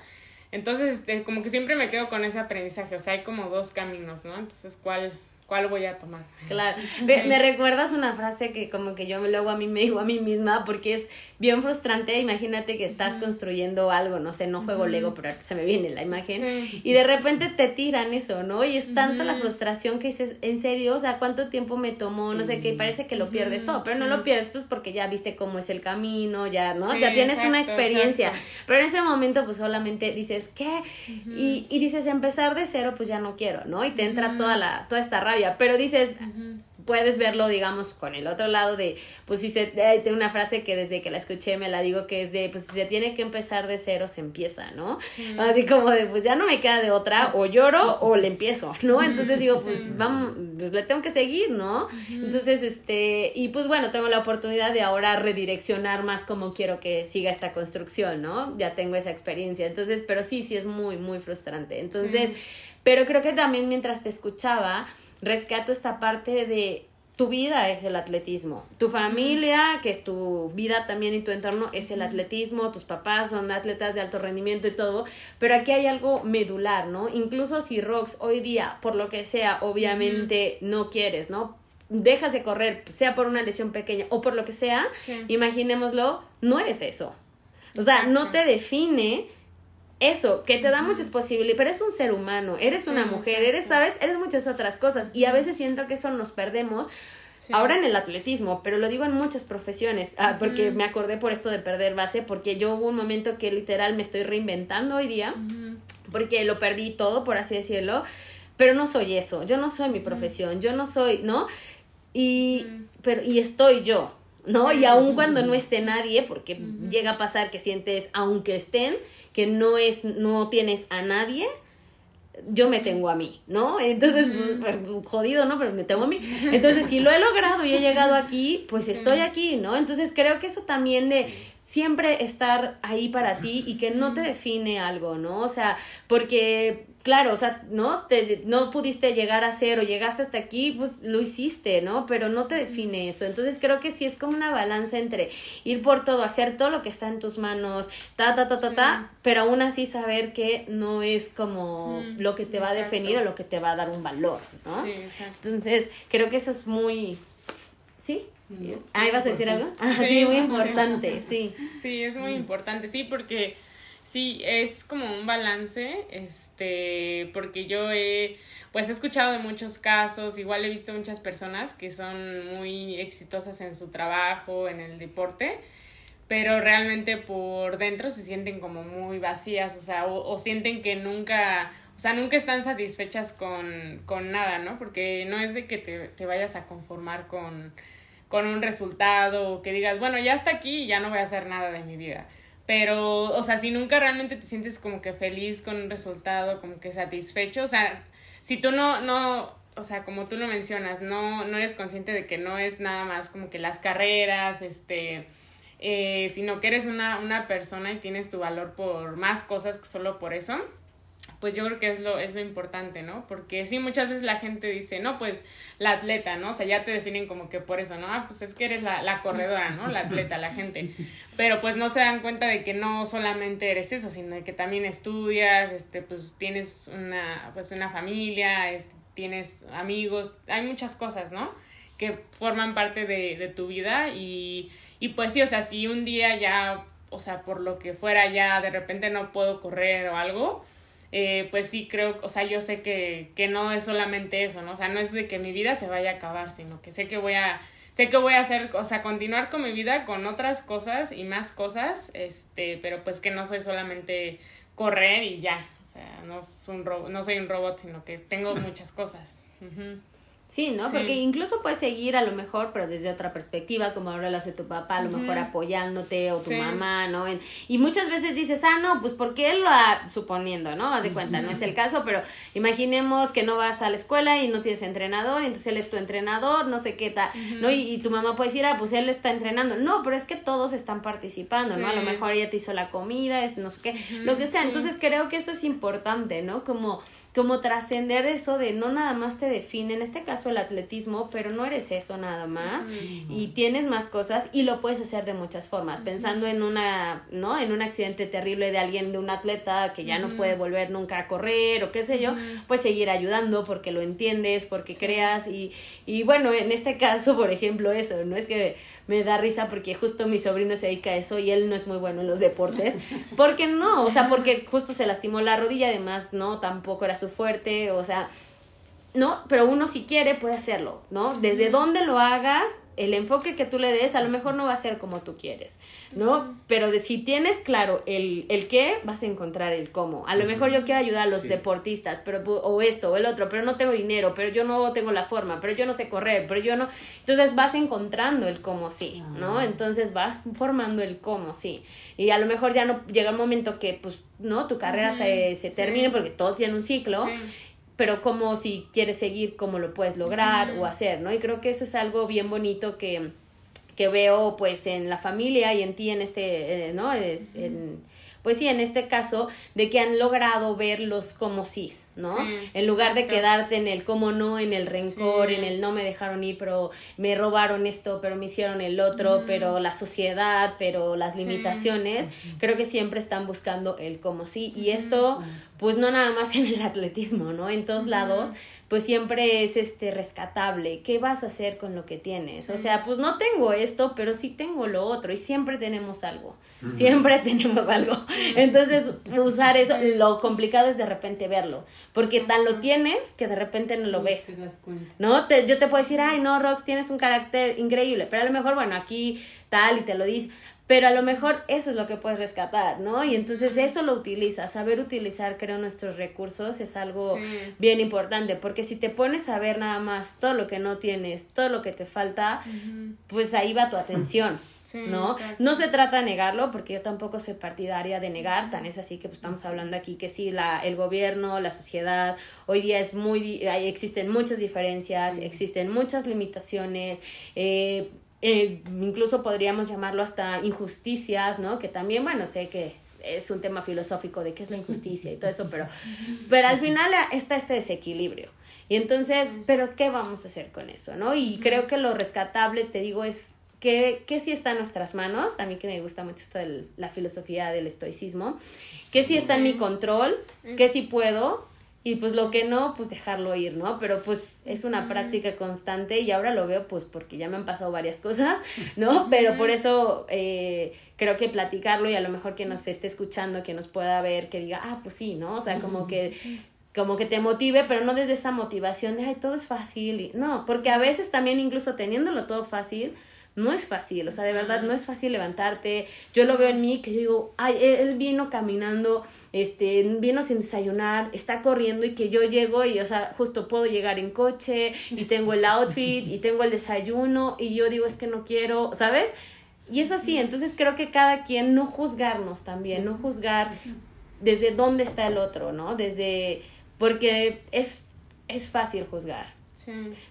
Entonces, este, como que siempre me quedo con ese aprendizaje, o sea, hay como dos caminos, ¿no? Entonces, ¿cuál, ¿Cuál voy a tomar? Claro. Me, recuerdas una frase que como que yo luego a mí me digo a mí misma porque es bien frustrante. Imagínate que estás construyendo algo, no sé, no juego Lego, pero se me viene la imagen. Y de repente te tiran eso, ¿no? Y es tanta la frustración que dices, ¿en serio? O sea, ¿cuánto tiempo me tomó? No sé qué, parece que lo pierdes todo, pero no lo pierdes pues porque ya viste cómo es el camino, ya, ¿no? ya tienes una experiencia. Pero en ese momento pues solamente dices, ¿qué? y, y dices, empezar de cero pues ya no quiero, ¿no? Y te entra toda la, toda esta rabia pero dices, puedes verlo, digamos, con el otro lado de, pues si se, tengo una frase que desde que la escuché me la digo que es de, pues si se tiene que empezar de cero, se empieza, ¿no? Así como de, pues ya no me queda de otra, o lloro o le empiezo, ¿no? Entonces digo, pues vamos, pues le tengo que seguir, ¿no? Entonces, este, y pues bueno, tengo la oportunidad de ahora redireccionar más como quiero que siga esta construcción, ¿no? Ya tengo esa experiencia, entonces, pero sí, sí es muy, muy frustrante. Entonces, pero creo que también mientras te escuchaba, rescato esta parte de tu vida es el atletismo, tu familia, que es tu vida también y tu entorno, es el atletismo, tus papás son atletas de alto rendimiento y todo, pero aquí hay algo medular, ¿no? Incluso si Rox hoy día, por lo que sea, obviamente no quieres, ¿no? Dejas de correr, sea por una lesión pequeña o por lo que sea, imaginémoslo, no eres eso. O sea, no te define eso, que te da muchas posibilidades, pero es un ser humano, eres una mujer, eres, ¿sabes? Eres muchas otras cosas y a veces siento que eso nos perdemos. Ahora en el atletismo, pero lo digo en muchas profesiones, ah, porque me acordé por esto de perder base, porque yo hubo un momento que literal me estoy reinventando hoy día, porque lo perdí todo, por así decirlo, pero no soy eso, yo no soy mi profesión, yo no soy, ¿no? Y, pero, y estoy yo, ¿no? Y aun cuando no esté nadie, porque llega a pasar que sientes, aunque estén, que no es, no tienes a nadie, yo me tengo a mí, ¿no? Entonces, pues, jodido, ¿no? Pero me tengo a mí. Entonces, si lo he logrado y he llegado aquí, pues estoy aquí, ¿no? Entonces, creo que eso también de siempre estar ahí para ti y que no te define algo, ¿no? O sea, porque claro, o sea, ¿no? Te, no pudiste llegar a ser o llegaste hasta aquí, pues lo hiciste, ¿no? Pero no te define eso. Entonces creo que sí es como una balanza entre ir por todo, hacer todo lo que está en tus manos, ta, ta, ta, ta, ta, pero aún así saber que no es como lo que te va a definir o lo que te va a dar un valor, ¿no? Sí, Entonces creo que eso es muy... ¿Sí? Ah, ¿ibas a decir algo? Ah, sí, muy importante, sí. Sí, es muy importante, sí, porque Sí, es como un balance, este, porque yo he, pues he escuchado de muchos casos, igual he visto muchas personas que son muy exitosas en su trabajo, en el deporte, pero realmente por dentro se sienten como muy vacías, o sea, o, sienten que nunca, o sea, nunca están satisfechas con, con nada, ¿no? Porque no es de que te, te vayas a conformar con, con un resultado, que digas, bueno, ya hasta aquí y ya no voy a hacer nada de mi vida pero, o sea, si nunca realmente te sientes como que feliz con un resultado, como que satisfecho, o sea, si tú no, no, o sea, como tú lo mencionas, no, no eres consciente de que no es nada más como que las carreras, este, eh, sino que eres una, una persona y tienes tu valor por más cosas que solo por eso, pues yo creo que es lo, es lo importante, ¿no? Porque sí, muchas veces la gente dice, no, pues la atleta, ¿no? O sea, ya te definen como que por eso, ¿no? Ah, pues es que eres la, la corredora, ¿no? La atleta, la gente. Pero pues no se dan cuenta de que no solamente eres eso, sino de que también estudias, este, pues tienes una, pues una familia, este, tienes amigos, hay muchas cosas, ¿no? Que forman parte de, de tu vida y, y pues sí, o sea, si un día ya, o sea, por lo que fuera ya de repente no puedo correr o algo, eh, pues sí creo, o sea, yo sé que, que no es solamente eso, ¿no? O sea, no es de que mi vida se vaya a acabar, sino que sé que voy a, sé que voy a hacer, o sea, continuar con mi vida con otras cosas y más cosas, este, pero pues que no soy solamente correr y ya, o sea, no, es un no soy un robot, sino que tengo muchas cosas. Sí, ¿no? Porque incluso puedes seguir a lo mejor, pero desde otra perspectiva, como ahora lo hace tu papá, a lo mejor apoyándote o tu mamá, ¿no? y muchas veces dices, ah, no, pues porque él lo ha, suponiendo, ¿no? Haz de cuenta, no es el caso, pero imaginemos que no vas a la escuela y no tienes entrenador, y entonces él es tu entrenador, no sé qué tal, ¿no? Y, tu mamá puede decir, ah, pues él está entrenando. No, pero es que todos están participando, ¿no? A lo mejor ella te hizo la comida, no sé qué, lo que sea. Entonces creo que eso es importante, ¿no? Como como trascender eso de no nada más te define, en este caso el atletismo, pero no eres eso nada más y tienes más cosas y lo puedes hacer de muchas formas, pensando en una, ¿no? En un accidente terrible de alguien, de un atleta que ya no puede volver nunca a correr o qué sé yo, pues seguir ayudando porque lo entiendes, porque creas y, y bueno, en este caso, por ejemplo, eso, no es que me da risa porque justo mi sobrino se dedica a eso y él no es muy bueno en los deportes. ¿Por qué no? O sea, porque justo se lastimó la rodilla, además, ¿no? Tampoco era su fuerte, o sea, ¿no? Pero uno si quiere puede hacerlo, ¿no? Desde donde lo hagas, el enfoque que tú le des a lo mejor no va a ser como tú quieres, ¿no? Pero de, si tienes claro el, el qué, vas a encontrar el cómo. A lo mejor yo quiero ayudar a los deportistas, pero o esto o el otro, pero no tengo dinero, pero yo no tengo la forma, pero yo no sé correr, pero yo no... Entonces vas encontrando el cómo sí, ¿no? Entonces vas formando el cómo sí. Y a lo mejor ya no llega un momento que, pues, ¿no? Tu carrera se, se termine porque todo tiene un ciclo pero como si quieres seguir, cómo lo puedes lograr o hacer, ¿no? Y creo que eso es algo bien bonito que, que veo pues en la familia y en ti en este, eh, ¿no? En, pues sí, en este caso, de que han logrado verlos como cis, ¿no? en lugar de quedarte en el cómo no, en el rencor, en el no me dejaron ir, pero me robaron esto, pero me hicieron el otro, pero la sociedad, pero las limitaciones, creo que siempre están buscando el cómo sí. Y esto, pues no nada más en el atletismo, ¿no? En todos lados pues siempre es este rescatable. ¿Qué vas a hacer con lo que tienes? O sea, pues no tengo esto, pero sí tengo lo otro y siempre tenemos algo. Siempre tenemos algo. Entonces, usar eso, lo complicado es de repente verlo, porque tan lo tienes que de repente no lo ves. ¿No? Te, yo te puedo decir, "Ay, no, Rox, tienes un carácter increíble", pero a lo mejor, bueno, aquí tal y te lo dices, pero a lo mejor eso es lo que puedes rescatar, ¿no? Y entonces eso lo utilizas, saber utilizar, creo, nuestros recursos es algo bien importante, porque si te pones a ver nada más todo lo que no tienes, todo lo que te falta, pues ahí va tu atención. ¿no? No se trata de negarlo, porque yo tampoco soy partidaria de negar, tan es así que pues, estamos hablando aquí que sí, la, el gobierno, la sociedad, hoy día es muy, existen muchas diferencias, existen muchas limitaciones, eh, eh, incluso podríamos llamarlo hasta injusticias, ¿no? Que también, bueno, sé que es un tema filosófico de qué es la injusticia y todo eso, pero, pero al final está este desequilibrio. Y entonces, ¿pero qué vamos a hacer con eso, no? Y creo que lo rescatable, te digo, es que, que sí está en nuestras manos, a mí que me gusta mucho esto de la filosofía del estoicismo, que sí está en mi control, que sí puedo, y pues lo que no, pues dejarlo ir, ¿no? Pero pues es una práctica constante y ahora lo veo pues porque ya me han pasado varias cosas, ¿no? Pero por eso eh, creo que platicarlo y a lo mejor que nos esté escuchando, que nos pueda ver, que diga, ah, pues sí, ¿no? O sea, como que como que te motive, pero no desde esa motivación de, ay, todo es fácil. Y, no, porque a veces también incluso teniéndolo todo fácil, no es fácil, o sea, de verdad no es fácil levantarte. Yo lo veo en mí que yo digo, ay, él vino caminando, este, vino sin desayunar, está corriendo y que yo llego y, o sea, justo puedo llegar en coche y tengo el outfit y tengo el desayuno y yo digo, es que no quiero, ¿sabes? Y es así, entonces creo que cada quien no juzgarnos también, no juzgar desde dónde está el otro, ¿no? Desde, porque es, es fácil juzgar.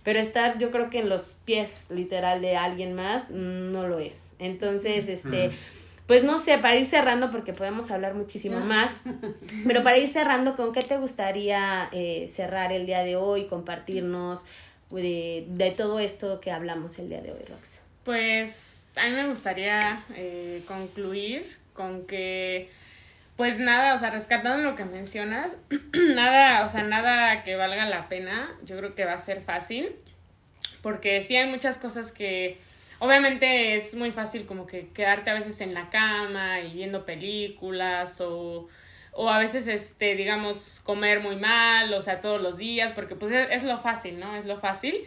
Pero estar, yo creo que en los pies literal de alguien más, mm, no lo es. Entonces, este, pues no sé, para ir cerrando, porque podemos hablar muchísimo más, pero para ir cerrando, ¿con qué te gustaría eh, cerrar el día de hoy, compartirnos de, de, todo esto que hablamos el día de hoy, Rox? Pues a mí me gustaría eh, concluir con que pues nada, o sea, rescatando lo que mencionas, nada, o sea, nada que valga la pena, yo creo que va a ser fácil, porque sí hay muchas cosas que, obviamente es muy fácil como que quedarte a veces en la cama y viendo películas o, o a veces, este, digamos, comer muy mal, o sea, todos los días, porque pues es, lo fácil, ¿no? Es lo fácil,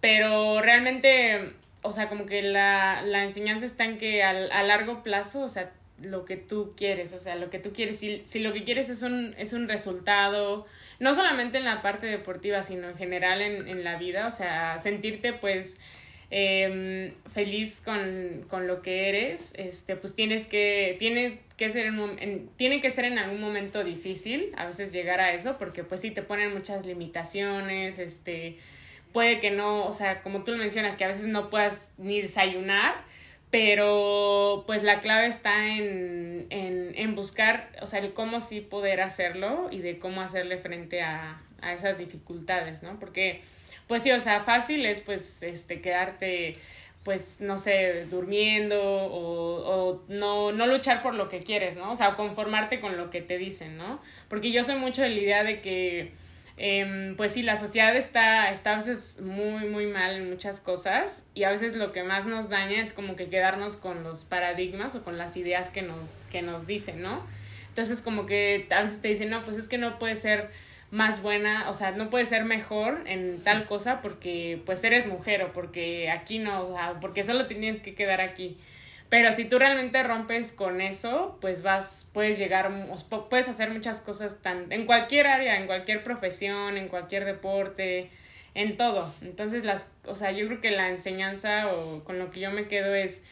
pero realmente, o sea, como que la, la enseñanza está en que al, a largo plazo, o sea, lo que tú quieres, o sea, lo que tú quieres, si, si lo que quieres es un, es un resultado, no solamente en la parte deportiva, sino en general en, en la vida, o sea, sentirte pues eh, feliz con, con, lo que eres, este, pues tienes que, tienes que ser en, tiene que ser en algún momento difícil, a veces llegar a eso, porque pues sí te ponen muchas limitaciones, este, puede que no, o sea, como tú lo mencionas, que a veces no puedas ni desayunar, pero pues la clave está en, en, en, buscar, o sea, el cómo sí poder hacerlo y de cómo hacerle frente a, a esas dificultades, ¿no? Porque, pues sí, o sea, fácil es pues este quedarte pues, no sé, durmiendo o, o no, no luchar por lo que quieres, ¿no? O sea, conformarte con lo que te dicen, ¿no? Porque yo soy mucho de la idea de que eh, pues sí, la sociedad está, está a veces muy, muy mal en muchas cosas y a veces lo que más nos daña es como que quedarnos con los paradigmas o con las ideas que nos, que nos dicen, ¿no? Entonces como que a veces te dicen, no, pues es que no puede ser más buena, o sea, no puede ser mejor en tal cosa porque pues eres mujer o porque aquí no, o sea, porque solo tienes que quedar aquí. Pero si tú realmente rompes con eso, pues vas, puedes llegar, puedes hacer muchas cosas tan, en cualquier área, en cualquier profesión, en cualquier deporte, en todo. Entonces, las, o sea, yo creo que la enseñanza o con lo que yo me quedo es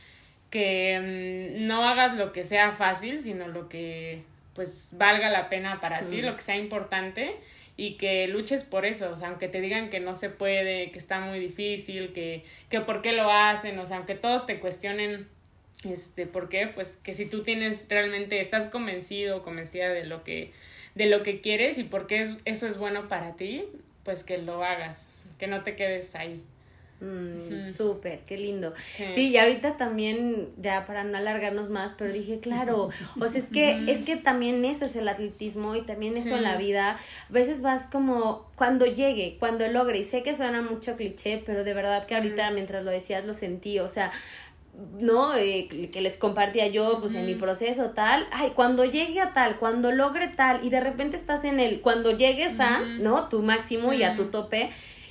que mm, no hagas lo que sea fácil, sino lo que pues valga la pena para ti, lo que sea importante y que luches por eso, o sea, aunque te digan que no se puede, que está muy difícil, que, que por qué lo hacen, o sea, aunque todos te cuestionen este, ¿por qué? Pues que si tú tienes realmente, estás convencido o convencida de lo que, de lo que quieres y por qué eso es bueno para ti, pues que lo hagas, que no te quedes ahí. Mm, Súper, qué lindo. Sí. y ahorita también, ya para no alargarnos más, pero dije, claro, o sea, es que, es que también eso es el atletismo y también eso en la vida. A veces vas como cuando llegue, cuando logre, y sé que suena mucho cliché, pero de verdad que ahorita mientras lo decías lo sentí, o sea, ¿no? Eh, que les compartía yo, pues en mi proceso tal, ay, cuando llegue a tal, cuando logre tal, y de repente estás en el, cuando llegues a, ¿no? Tu máximo y a tu tope,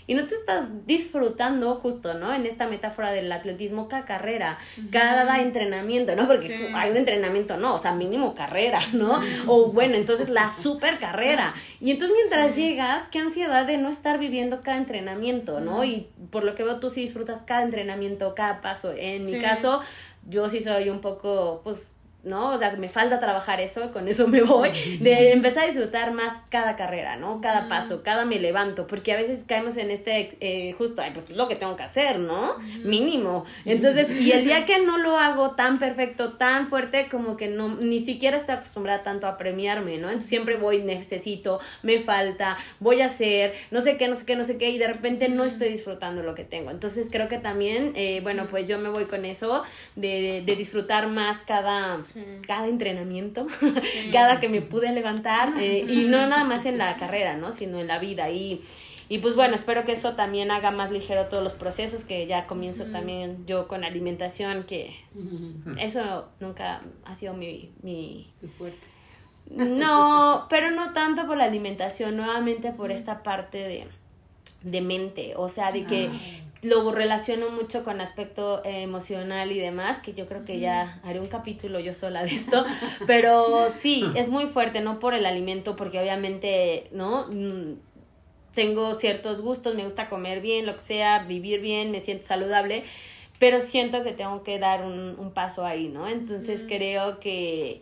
y no te estás disfrutando justo, ¿no? En esta metáfora del atletismo, cada carrera, cada entrenamiento, ¿no? Porque hay un entrenamiento, no, o sea, mínimo carrera, ¿no? O bueno, entonces la super carrera. Y entonces mientras llegas, qué ansiedad de no estar viviendo cada entrenamiento, ¿no? Y por lo que veo, tú sí disfrutas cada entrenamiento, cada paso. En mi caso, yo sí soy un poco, pues, ¿no? O sea, me falta trabajar eso, con eso me voy, de empezar a disfrutar más cada carrera, ¿no? Cada paso, cada me levanto, porque a veces caemos en este, eh, justo, ay, pues lo que tengo que hacer, ¿no? Mínimo. Entonces, y el día que no lo hago tan perfecto, tan fuerte, como que no, ni siquiera estoy acostumbrada tanto a premiarme, ¿no? Entonces siempre voy, necesito, me falta, voy a hacer, no sé qué, no sé qué, no sé qué, y de repente no estoy disfrutando lo que tengo. Entonces creo que también, eh, bueno, pues yo me voy con eso, de, de disfrutar más cada cada entrenamiento, cada que me pude levantar, eh, y no nada más en la carrera, ¿no? Sino en la vida. Y, y pues bueno, espero que eso también haga más ligero todos los procesos, que ya comienzo también yo con alimentación, que eso nunca ha sido mi... mi... fuerte. No, pero no tanto por la alimentación, nuevamente por esta parte de, de mente, o sea, de que ah lo relaciono mucho con aspecto emocional y demás, que yo creo que ya haré un capítulo yo sola de esto, pero sí, es muy fuerte, no por el alimento, porque obviamente, ¿no? Mm, tengo ciertos gustos, me gusta comer bien, lo que sea, vivir bien, me siento saludable, pero siento que tengo que dar un, un paso ahí, ¿no? Entonces creo que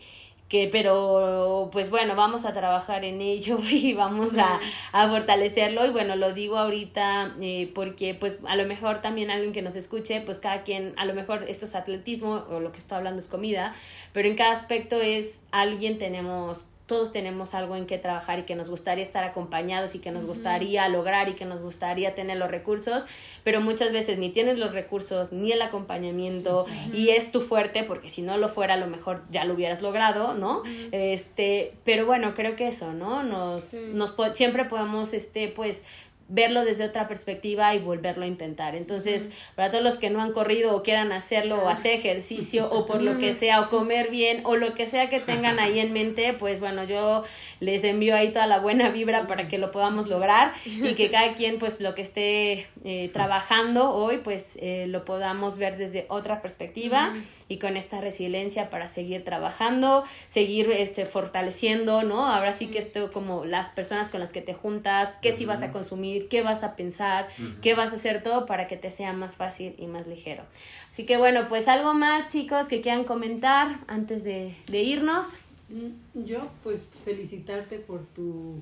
que pero pues bueno vamos a trabajar en ello y vamos a, a fortalecerlo. Y bueno lo digo ahorita eh, porque pues a lo mejor también alguien que nos escuche pues cada quien a lo mejor esto es atletismo o lo que estoy hablando es comida pero en cada aspecto es alguien tenemos todos tenemos algo en que trabajar y que nos gustaría estar acompañados y que nos gustaría lograr y que nos gustaría tener los recursos, pero muchas veces ni tienes los recursos ni el acompañamiento y es tu fuerte porque si no lo fuera a lo mejor ya lo hubieras logrado, ¿no? Este, pero bueno, creo que eso, ¿no? Nos, nos siempre podemos, este, pues, verlo desde otra perspectiva y volverlo a intentar. Entonces, para todos los que no han corrido o quieran hacerlo o hacer ejercicio o por lo que sea o comer bien o lo que sea que tengan ahí en mente, pues bueno, yo les envío ahí toda la buena vibra para que lo podamos lograr y que cada quien pues lo que esté eh, trabajando hoy pues eh, lo podamos ver desde otra perspectiva y con esta resiliencia para seguir trabajando, seguir este fortaleciendo, ¿no? Ahora sí que esto como las personas con las que te juntas, qué si vas a consumir, qué vas a pensar, qué vas a hacer todo para que te sea más fácil y más ligero. Así que bueno, pues algo más chicos que quieran comentar antes de, de irnos. Mm, yo pues felicitarte por tu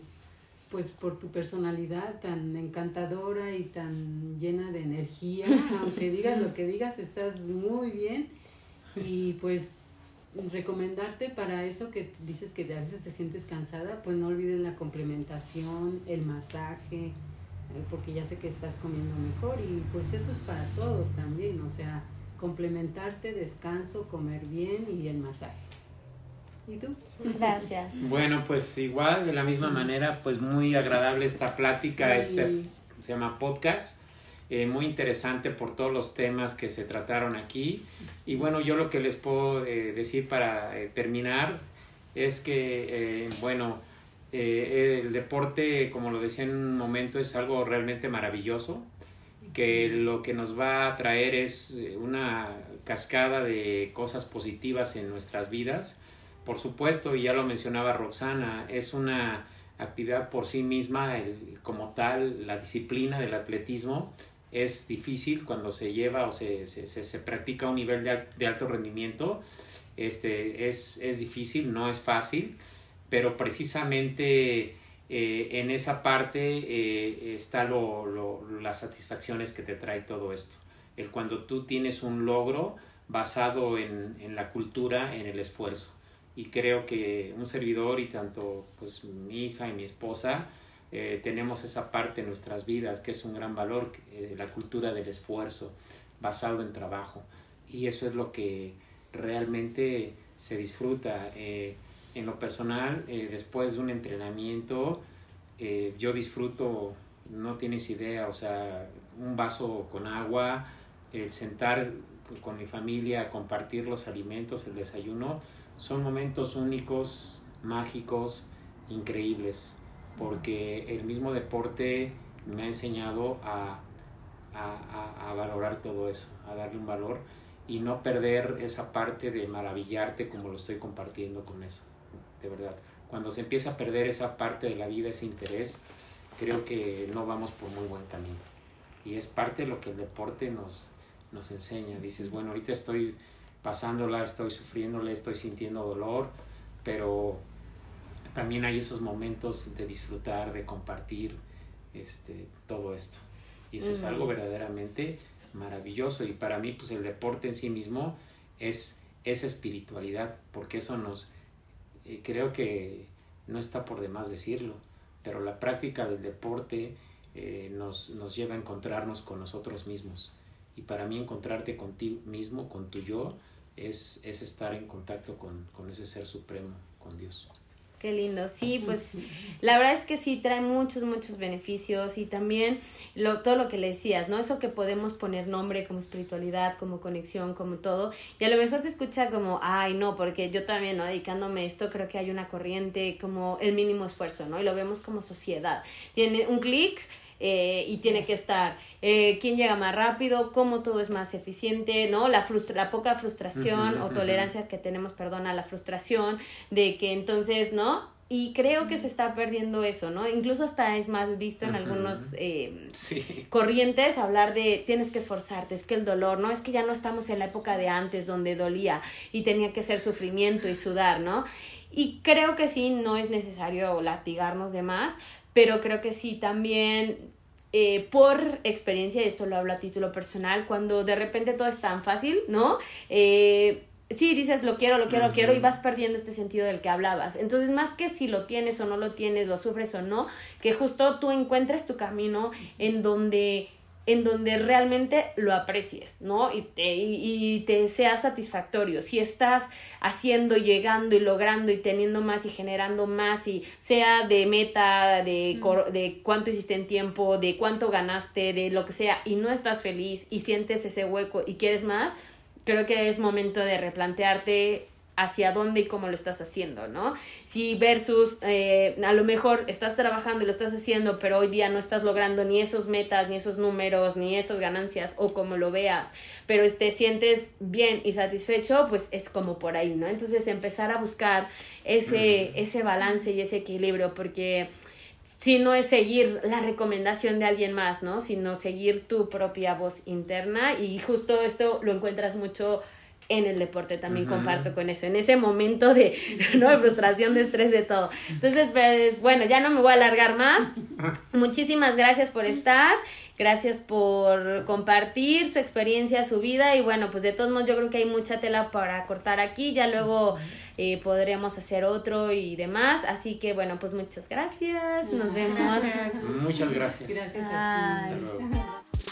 pues por tu personalidad tan encantadora y tan llena de energía, aunque digas lo que digas, estás muy bien y pues recomendarte para eso que dices que a veces te sientes cansada, pues no olvides la complementación, el masaje, eh, porque ya sé que estás comiendo mejor y pues eso es para todos también, o sea, complementarte, descanso, comer bien y el masaje. ¿Y tú? Gracias. Bueno, pues igual, de la misma manera, pues muy agradable esta plática, este se llama podcast. Eh, muy interesante por todos los temas que se trataron aquí. Y bueno, yo lo que les puedo eh, decir para eh, terminar es que, bueno, el deporte, como lo decía en un momento, es algo realmente maravilloso, que lo que nos va a traer es una cascada de cosas positivas en nuestras vidas. Por supuesto, y ya lo mencionaba Roxana, es una actividad por sí misma, como tal, la disciplina del atletismo es difícil cuando se lleva o se, se, se, practica a un nivel de, de, alto rendimiento. Este, es, es, difícil, no es fácil, pero precisamente eh, en esa parte eh, está lo, lo, las satisfacciones que te trae todo esto. El cuando tú tienes un logro basado en, en la cultura, en el esfuerzo. Y creo que un servidor y tanto pues mi hija y mi esposa, eh, tenemos esa parte en nuestras vidas que es un gran valor, eh, la cultura del esfuerzo basado en trabajo. Y eso es lo que realmente se disfruta. Eh, en lo personal, después de un entrenamiento, yo disfruto, no tienes idea, o sea, un vaso con agua, el sentar con mi familia, compartir los alimentos, el desayuno, son momentos únicos, mágicos, increíbles porque el mismo deporte me ha enseñado a, a, a, valorar todo eso, a darle un valor y no perder esa parte de maravillarte como lo estoy compartiendo con eso, de verdad. Cuando se empieza a perder esa parte de la vida, ese interés, creo que no vamos por muy buen camino. Y es parte de lo que el deporte nos, nos enseña. Dices, bueno, ahorita estoy pasándola, estoy sufriéndola, estoy sintiendo dolor, pero también hay esos momentos de disfrutar, de compartir este, todo esto. Y eso es algo verdaderamente maravilloso. Y para mí, pues el deporte en sí mismo es esa espiritualidad, porque eso nos, eh, creo que no está por demás decirlo, pero la práctica del deporte eh, nos, nos lleva a encontrarnos con nosotros mismos. Y para mí encontrarte contigo mismo, con tu yo, es, es estar en contacto con, con ese ser supremo, con Dios. Qué lindo. Sí, pues la verdad es que sí trae muchos, muchos beneficios y también lo, todo lo que le decías, ¿no? Eso que podemos poner nombre como espiritualidad, como conexión, como todo. Y a lo mejor se escucha como, ay, no, porque yo también, ¿no? Dedicándome a esto, creo que hay una corriente como el mínimo esfuerzo, ¿no? Y lo vemos como sociedad. Tiene un clic eh, y tiene que estar eh, quién llega más rápido, cómo todo es más eficiente, ¿no? La, frustra la poca frustración o tolerancia que tenemos, perdón, a la frustración, de que entonces, ¿no? y creo que se está perdiendo eso, ¿no? Incluso hasta es mal visto en algunos eh, corrientes hablar de tienes que esforzarte, es que el dolor, ¿no? Es que ya no estamos en la época de antes donde dolía y tenía que ser sufrimiento y sudar, ¿no? Y creo que sí, no es necesario latigarnos de más, pero creo que sí también eh, por experiencia, y esto lo hablo a título personal, cuando de repente todo es tan fácil, ¿no? Eh, sí dices lo quiero, lo quiero, lo quiero y vas perdiendo este sentido del que hablabas. Entonces, más que si lo tienes o no lo tienes, lo sufres o no, que justo tú encuentres tu camino en donde en donde realmente lo aprecies, ¿no? Y te, y, te sea satisfactorio. Si estás haciendo, llegando y logrando y teniendo más y generando más y sea de meta, de, de cuánto hiciste en tiempo, de cuánto ganaste, de lo que sea, y no estás feliz y sientes ese hueco y quieres más, creo que es momento de replantearte hacia dónde y cómo lo estás haciendo, ¿no? Si versus eh, a lo mejor estás trabajando y lo estás haciendo, pero hoy día no estás logrando ni esos metas, ni esos números, ni esas ganancias o como lo veas, pero te sientes bien y satisfecho, pues es como por ahí, ¿no? Entonces empezar a buscar ese, mm. ese balance y ese equilibrio, porque si no es seguir la recomendación de alguien más, ¿no? Sino seguir tu propia voz interna y justo esto lo encuentras mucho en el deporte también comparto con eso, en ese momento de, ¿no? de frustración, de estrés, de todo. Entonces, pues, bueno, ya no me voy a alargar más. Muchísimas gracias por estar, gracias por compartir su experiencia, su vida y bueno, pues de todos modos yo creo que hay mucha tela para cortar aquí, ya luego eh, podremos hacer otro y demás, así que bueno, pues muchas gracias, nos vemos. Muchas gracias. Gracias a ti.